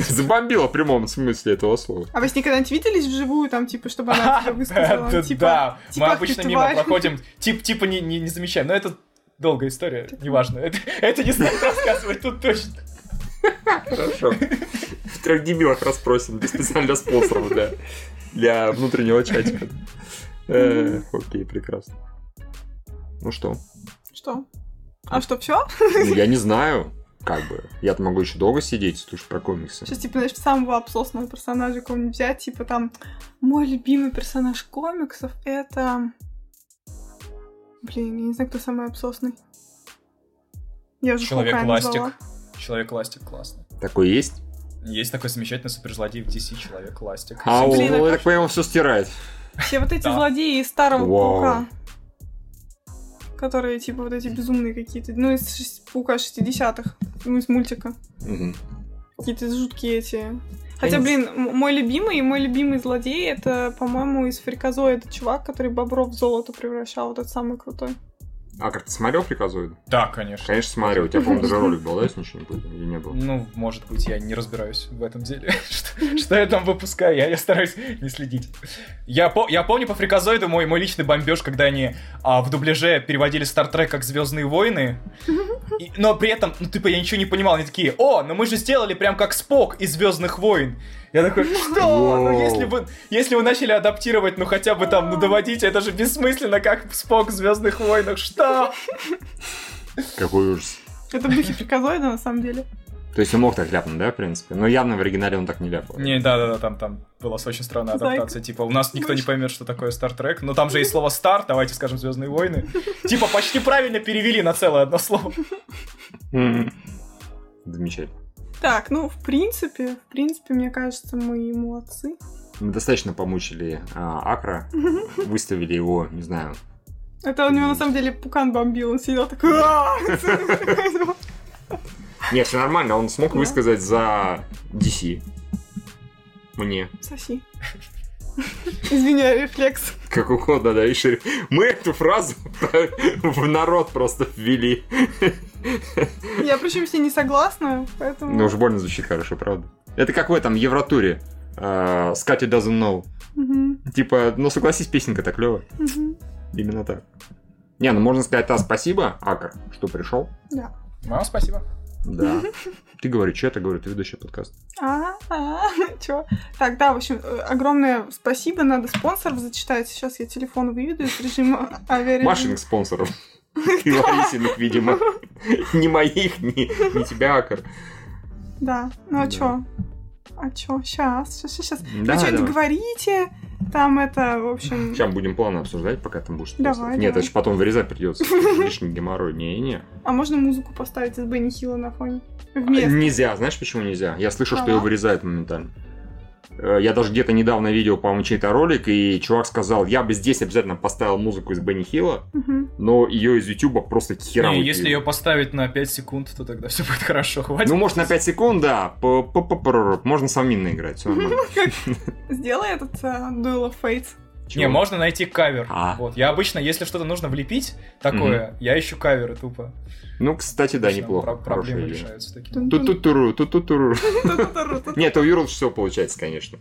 Забомбила в прямом смысле этого слова. А вы с ней когда-нибудь виделись вживую, там, типа, чтобы она высказала? Типа, да, мы обычно мимо проходим, типа не замечаем. Но это долгая история, неважно. Это не стоит рассказывать тут точно. Хорошо. В трех дебилах расспросим, без специально спонсоров для, для внутреннего чатика. Э, окей, прекрасно. Ну что? Что? А что, все? Ну, я не знаю. Как бы. Я-то могу еще долго сидеть, слушать про комиксы. Сейчас, типа, знаешь, самого обсосного персонажа кого-нибудь взять, типа, там, мой любимый персонаж комиксов — это... Блин, я не знаю, кто самый обсосный. Я уже Человек-ластик. Человек-ластик классный. Такой есть? Есть такой замечательный суперзлодей в DC, Человек-ластик. А, он, я так понимаю, все стирает. Все вот эти злодеи из старого паука которые, типа, вот эти безумные какие-то, ну, из Паука 60-х, ну, из мультика. Угу. Какие-то жуткие эти... Хотя, блин, мой любимый, мой любимый злодей, это, по-моему, из Фриказоида чувак, который бобров в золото превращал, вот этот самый крутой. А как ты смотрел «Фриказоид»? Да, конечно. Конечно, смотрел. У тебя, по-моему, даже ролик был, да, если ничего не помню, или не было? Ну, может быть, я не разбираюсь в этом деле. что, я там выпускаю, я, стараюсь не следить. Я, по, я помню по «Фриказоиду» мой, мой личный бомбеж, когда они а, в дубляже переводили «Стартрек» как «Звездные войны», но при этом, ну, типа, я ничего не понимал. Они такие, о, но мы же сделали прям как Спок из «Звездных войн». Я такой, что? Ну, если бы, если вы начали адаптировать, ну, хотя бы там, ну, доводить, это же бессмысленно, как Спок в Звездных войнах. Что? Какой ужас. Это в духе приказоида, на самом деле. То есть он мог так ляпнуть, да, в принципе? Но явно в оригинале он так не ляпал. Не, да-да-да, там, там была очень странная Зайка. адаптация. Типа, у нас никто не поймет, что такое Star Trek, но там же есть слово Star, давайте скажем Звездные войны. Типа, почти правильно перевели на целое одно слово. Замечательно. Так, ну, в принципе, в принципе, мне кажется, мы молодцы. Мы достаточно помучили а, Акра, выставили его, не знаю, Это у него на самом деле пукан бомбил, он сидел такой... «А!» Нет, все нормально, он смог высказать за DC. Мне. Соси. Извиняй, рефлекс. Как угодно, да, шире. Мы эту фразу в народ просто ввели. Я причем с ней не согласна, поэтому... Ну уж больно звучит хорошо, правда. Это как в этом Евротуре. э, Скати doesn't know. Мгм, Типа, ну согласись, песенка-то клевая. мгм. Именно так. Не, ну можно сказать, а, спасибо, Акр, что пришел. Да. Мама, спасибо. Да. Ты говори, что это говорю, ты ведущий подкаст. А, а, чё? Так, да, в общем, э, огромное спасибо, надо спонсоров зачитать. Сейчас я телефон выведу из режима авиарежима. Машиных спонсоров. И Ларисиных, видимо. Не моих, не, не тебя, Акр. Да, ну а чё? А чё? Сейчас, сейчас, сейчас. Да, Вы что-нибудь говорите? Там это, в общем... Сейчас будем планы обсуждать, пока там будешь Давай. Нет, это же потом вырезать придется. Лишний геморрой. Не-не. А можно музыку поставить из Бенни Хилла на фоне? Вместо. Нельзя, знаешь почему нельзя? Я слышу, что Ага. его вырезают моментально. Э, Я даже где-то недавно видел, по-моему, чей-то ролик, и чувак сказал, я бы здесь обязательно поставил музыку из Бенни Хилла, Мгм. но ее из Ютуба просто хера Не, если ее поставить на 5 секунд, то тогда все будет хорошо. Хватит. Ну, может, на 5 секунд, да. Можно самим играть, все. Сделай этот э, Duel of Fates. Не, Чего? можно найти кавер. А. Вот. Я обычно, если что-то нужно влепить такое, я ищу каверы тупо. Ну, кстати, да, Обычно неплохо. про- Проблемы идея. решаются такие. Ту-ту-туру, ту-ту-туру. Нет, у Юрл все получается, конечно.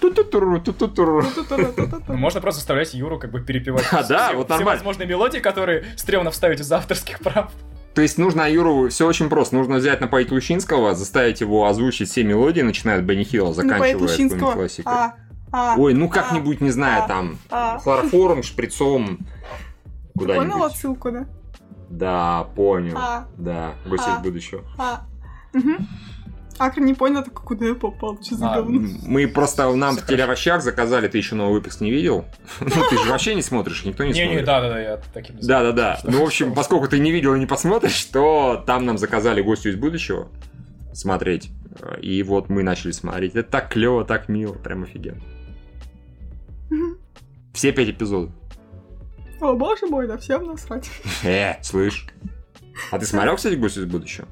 Ту-ту-туру, ту-ту-туру. ту-ту-туру-ту-ту-туру. Ну, можно просто заставлять Юру как бы перепевать А, да, вот все нормально. возможные мелодии, которые стрёмно вставить из авторских прав. То есть нужно Юру, все очень просто. Нужно взять напоить Лучинского, заставить его озвучить все мелодии, начиная от Бенни Хилла, Напоить заканчивая классикой. А, а, Ой, ну как-нибудь, не знаю, а, там, а. хлороформ, шприцом, Понял куда-нибудь. отсылку, да? Да, понял. А, Да, гости А. из будущего. а. Акр не понял, такой, куда я попал, что за А, говно? Мы просто нам в телеовощах заказали, ты еще новый выпуск не видел? Ну, ты же вообще не смотришь, никто не Не-не, смотрит. да-да-да, я таким не Да, да, да. Что- Ну, в общем, поскольку ты не видел и не посмотришь, то там нам заказали гостю из будущего смотреть. И вот мы начали смотреть. Это так клево, так мило, прям офигенно. Все пять эпизодов. О, боже мой, да всем насрать. Э, слышь. А ты смотрел, кстати, гость из будущего?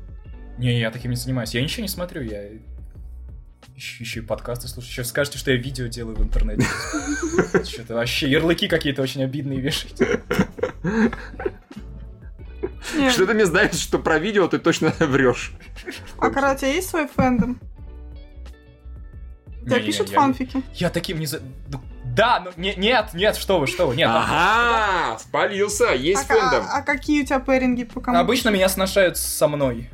Не, я таким не занимаюсь. Я ничего не смотрю, я ищу, ищу и подкасты слушаю. Сейчас скажете, что я видео делаю в интернете. Что-то вообще ярлыки какие-то очень обидные вешаете. Что ты мне знаешь, что про видео ты точно врешь. Акар, у тебя есть свой фэндом? Тебя пишут фанфики? Я таким не за... ну, Да, ну не- нет, нет, что вы, что вы, нет. там- Ага, спалился, есть а, фэндом. а- а какие у тебя пэринги по кому? Обычно меня сношают со мной.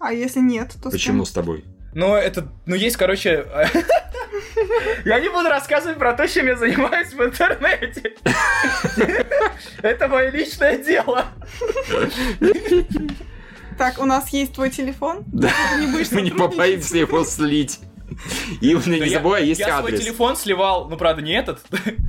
А если нет, то с Почему кем? с тобой? Но это, ну есть, короче... Я не буду рассказывать про то, чем я занимаюсь в интернете. Это мое личное дело. Так, у нас есть твой телефон? Да. Мы не побоимся его слить. И не я- забывай, есть Я свой адрес. телефон сливал, ну правда не этот.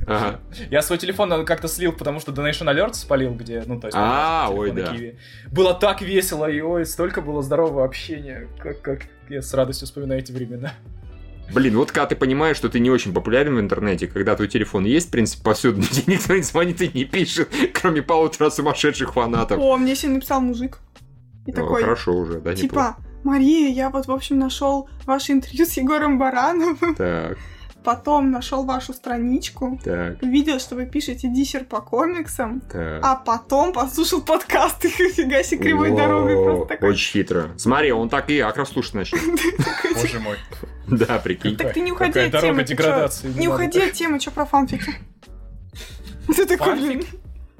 Ага. Я свой телефон как-то слил, потому что Donation Alert спалил, где, ну то есть... А, телефоны ой, да. Киви. Было так весело, и ой, столько было здорового общения, как, я с радостью вспоминаю эти времена. Блин, вот когда ты понимаешь, что ты не очень популярен в интернете, когда твой телефон есть, в принципе, повсюду, где никто не звонит и не пишет, кроме полутора сумасшедших фанатов. О, мне сегодня написал мужик. И Ну, такой, Хорошо уже, да, неплохо. Мария, я вот, в общем, нашел ваше интервью с Егором Барановым, Так, потом нашел вашу страничку, так, увидел, что вы пишете диссер по комиксам, так. а потом послушал подкасты «Фига себе кривой Во, дорогой». Просто такой, Очень хитро. Смотри, он так и акров слушать начнет. Боже мой. Да, прикинь. Так ты не уходи от темы, деградации, не уходи от темы, что про фанфики? Ты такой, блин.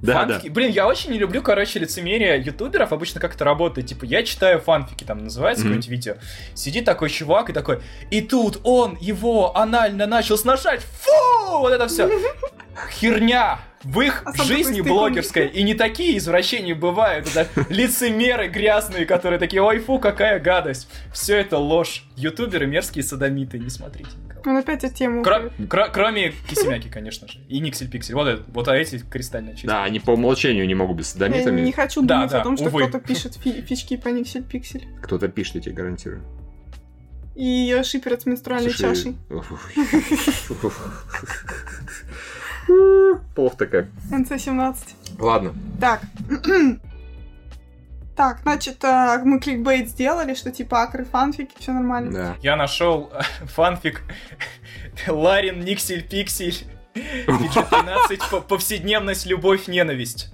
Да, да. Фанфики? Блин, я очень не люблю, короче, лицемерие ютуберов. Обычно как это работает. Типа, я читаю фанфики, там называется Мгм. какое-нибудь видео. Сидит такой чувак и такой, и тут он его анально начал сношать. Фу! Вот это все. Херня в их А жизни блогерской. И не такие извращения бывают. Это лицемеры грязные, которые такие, ой, фу, какая гадость. Все это ложь. Ютуберы мерзкие садомиты, не смотрите никого. Он опять эту тему. Кро- кро- кроме Кисимяки, конечно же. И Никсель Пиксель. Вот, это- вот а эти кристально чистые. Да, они по умолчанию не могут быть Я садомитами. не хочу Да, думать да, о том, что увы. кто-то пишет фи- фички по Никсель Пиксель. Кто-то пишет, я тебе гарантирую. И ее шиперят с менструальной Слушай, чашей. Плохо-то как. НЦ-17. Ладно. Так. Так, значит, а, мы кликбейт сделали, что типа акры фанфики, все нормально. Да. Я нашел фанфик Ларин, Никсель, Пиксель. PG-13, по- повседневность, любовь, ненависть.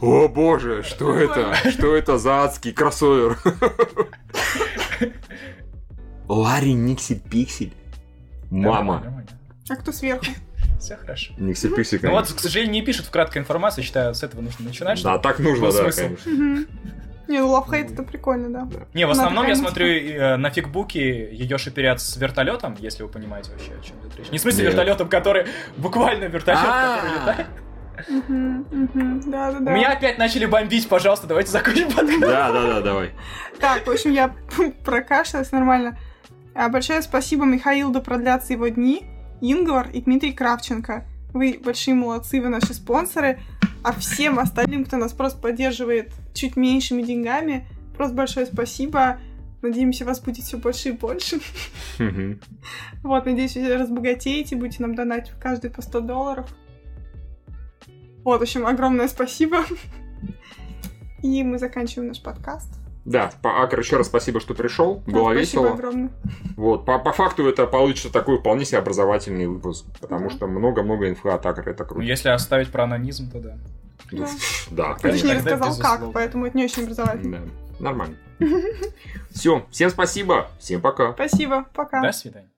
О боже, что это? Что это за адский кроссовер? Ларри Никсель Пиксель. Мама. А кто сверху? Все хорошо. Никсель Пиксель, Ну вот, к сожалению, не пишут в краткой информации, считаю, с этого нужно начинать. Да, так нужно, да, конечно. Не, ну лавхейт это прикольно, да. Не, в основном я смотрю э, на фигбуке ее шиперят с вертолетом, если вы понимаете вообще, о чем идет речь. Не в смысле Нет. вертолетом, который буквально вертолет, который летает. Меня опять начали бомбить, пожалуйста, давайте закончим подкаст. Да, да, да, давай. Так, в общем, я прокашлялась нормально. А, Большое спасибо Михаилу, да продлятся его дни, Ингвар и Дмитрий Кравченко. Вы большие молодцы, вы наши спонсоры. А всем остальным, кто нас просто поддерживает чуть меньшими деньгами, просто большое спасибо. Надеемся, вас будет все больше и больше. Вот, надеюсь, вы разбогатеете, будете нам донатить каждый по 100 долларов. Вот, в общем, огромное спасибо. И мы заканчиваем наш подкаст. Да, по Акр еще раз спасибо, что пришел. Было спасибо весело. огромное. Вот, по, по факту это получится такой вполне себе образовательный выпуск, потому что много-много инфы от Акра, это Ну, круто. если оставить про анонизм, то да. Ну, Да. Да, Ты же не конечно. Тогда рассказал как, поэтому это не очень образовательно. Да, нормально. Все, всем спасибо, всем пока. Спасибо, пока. До свидания.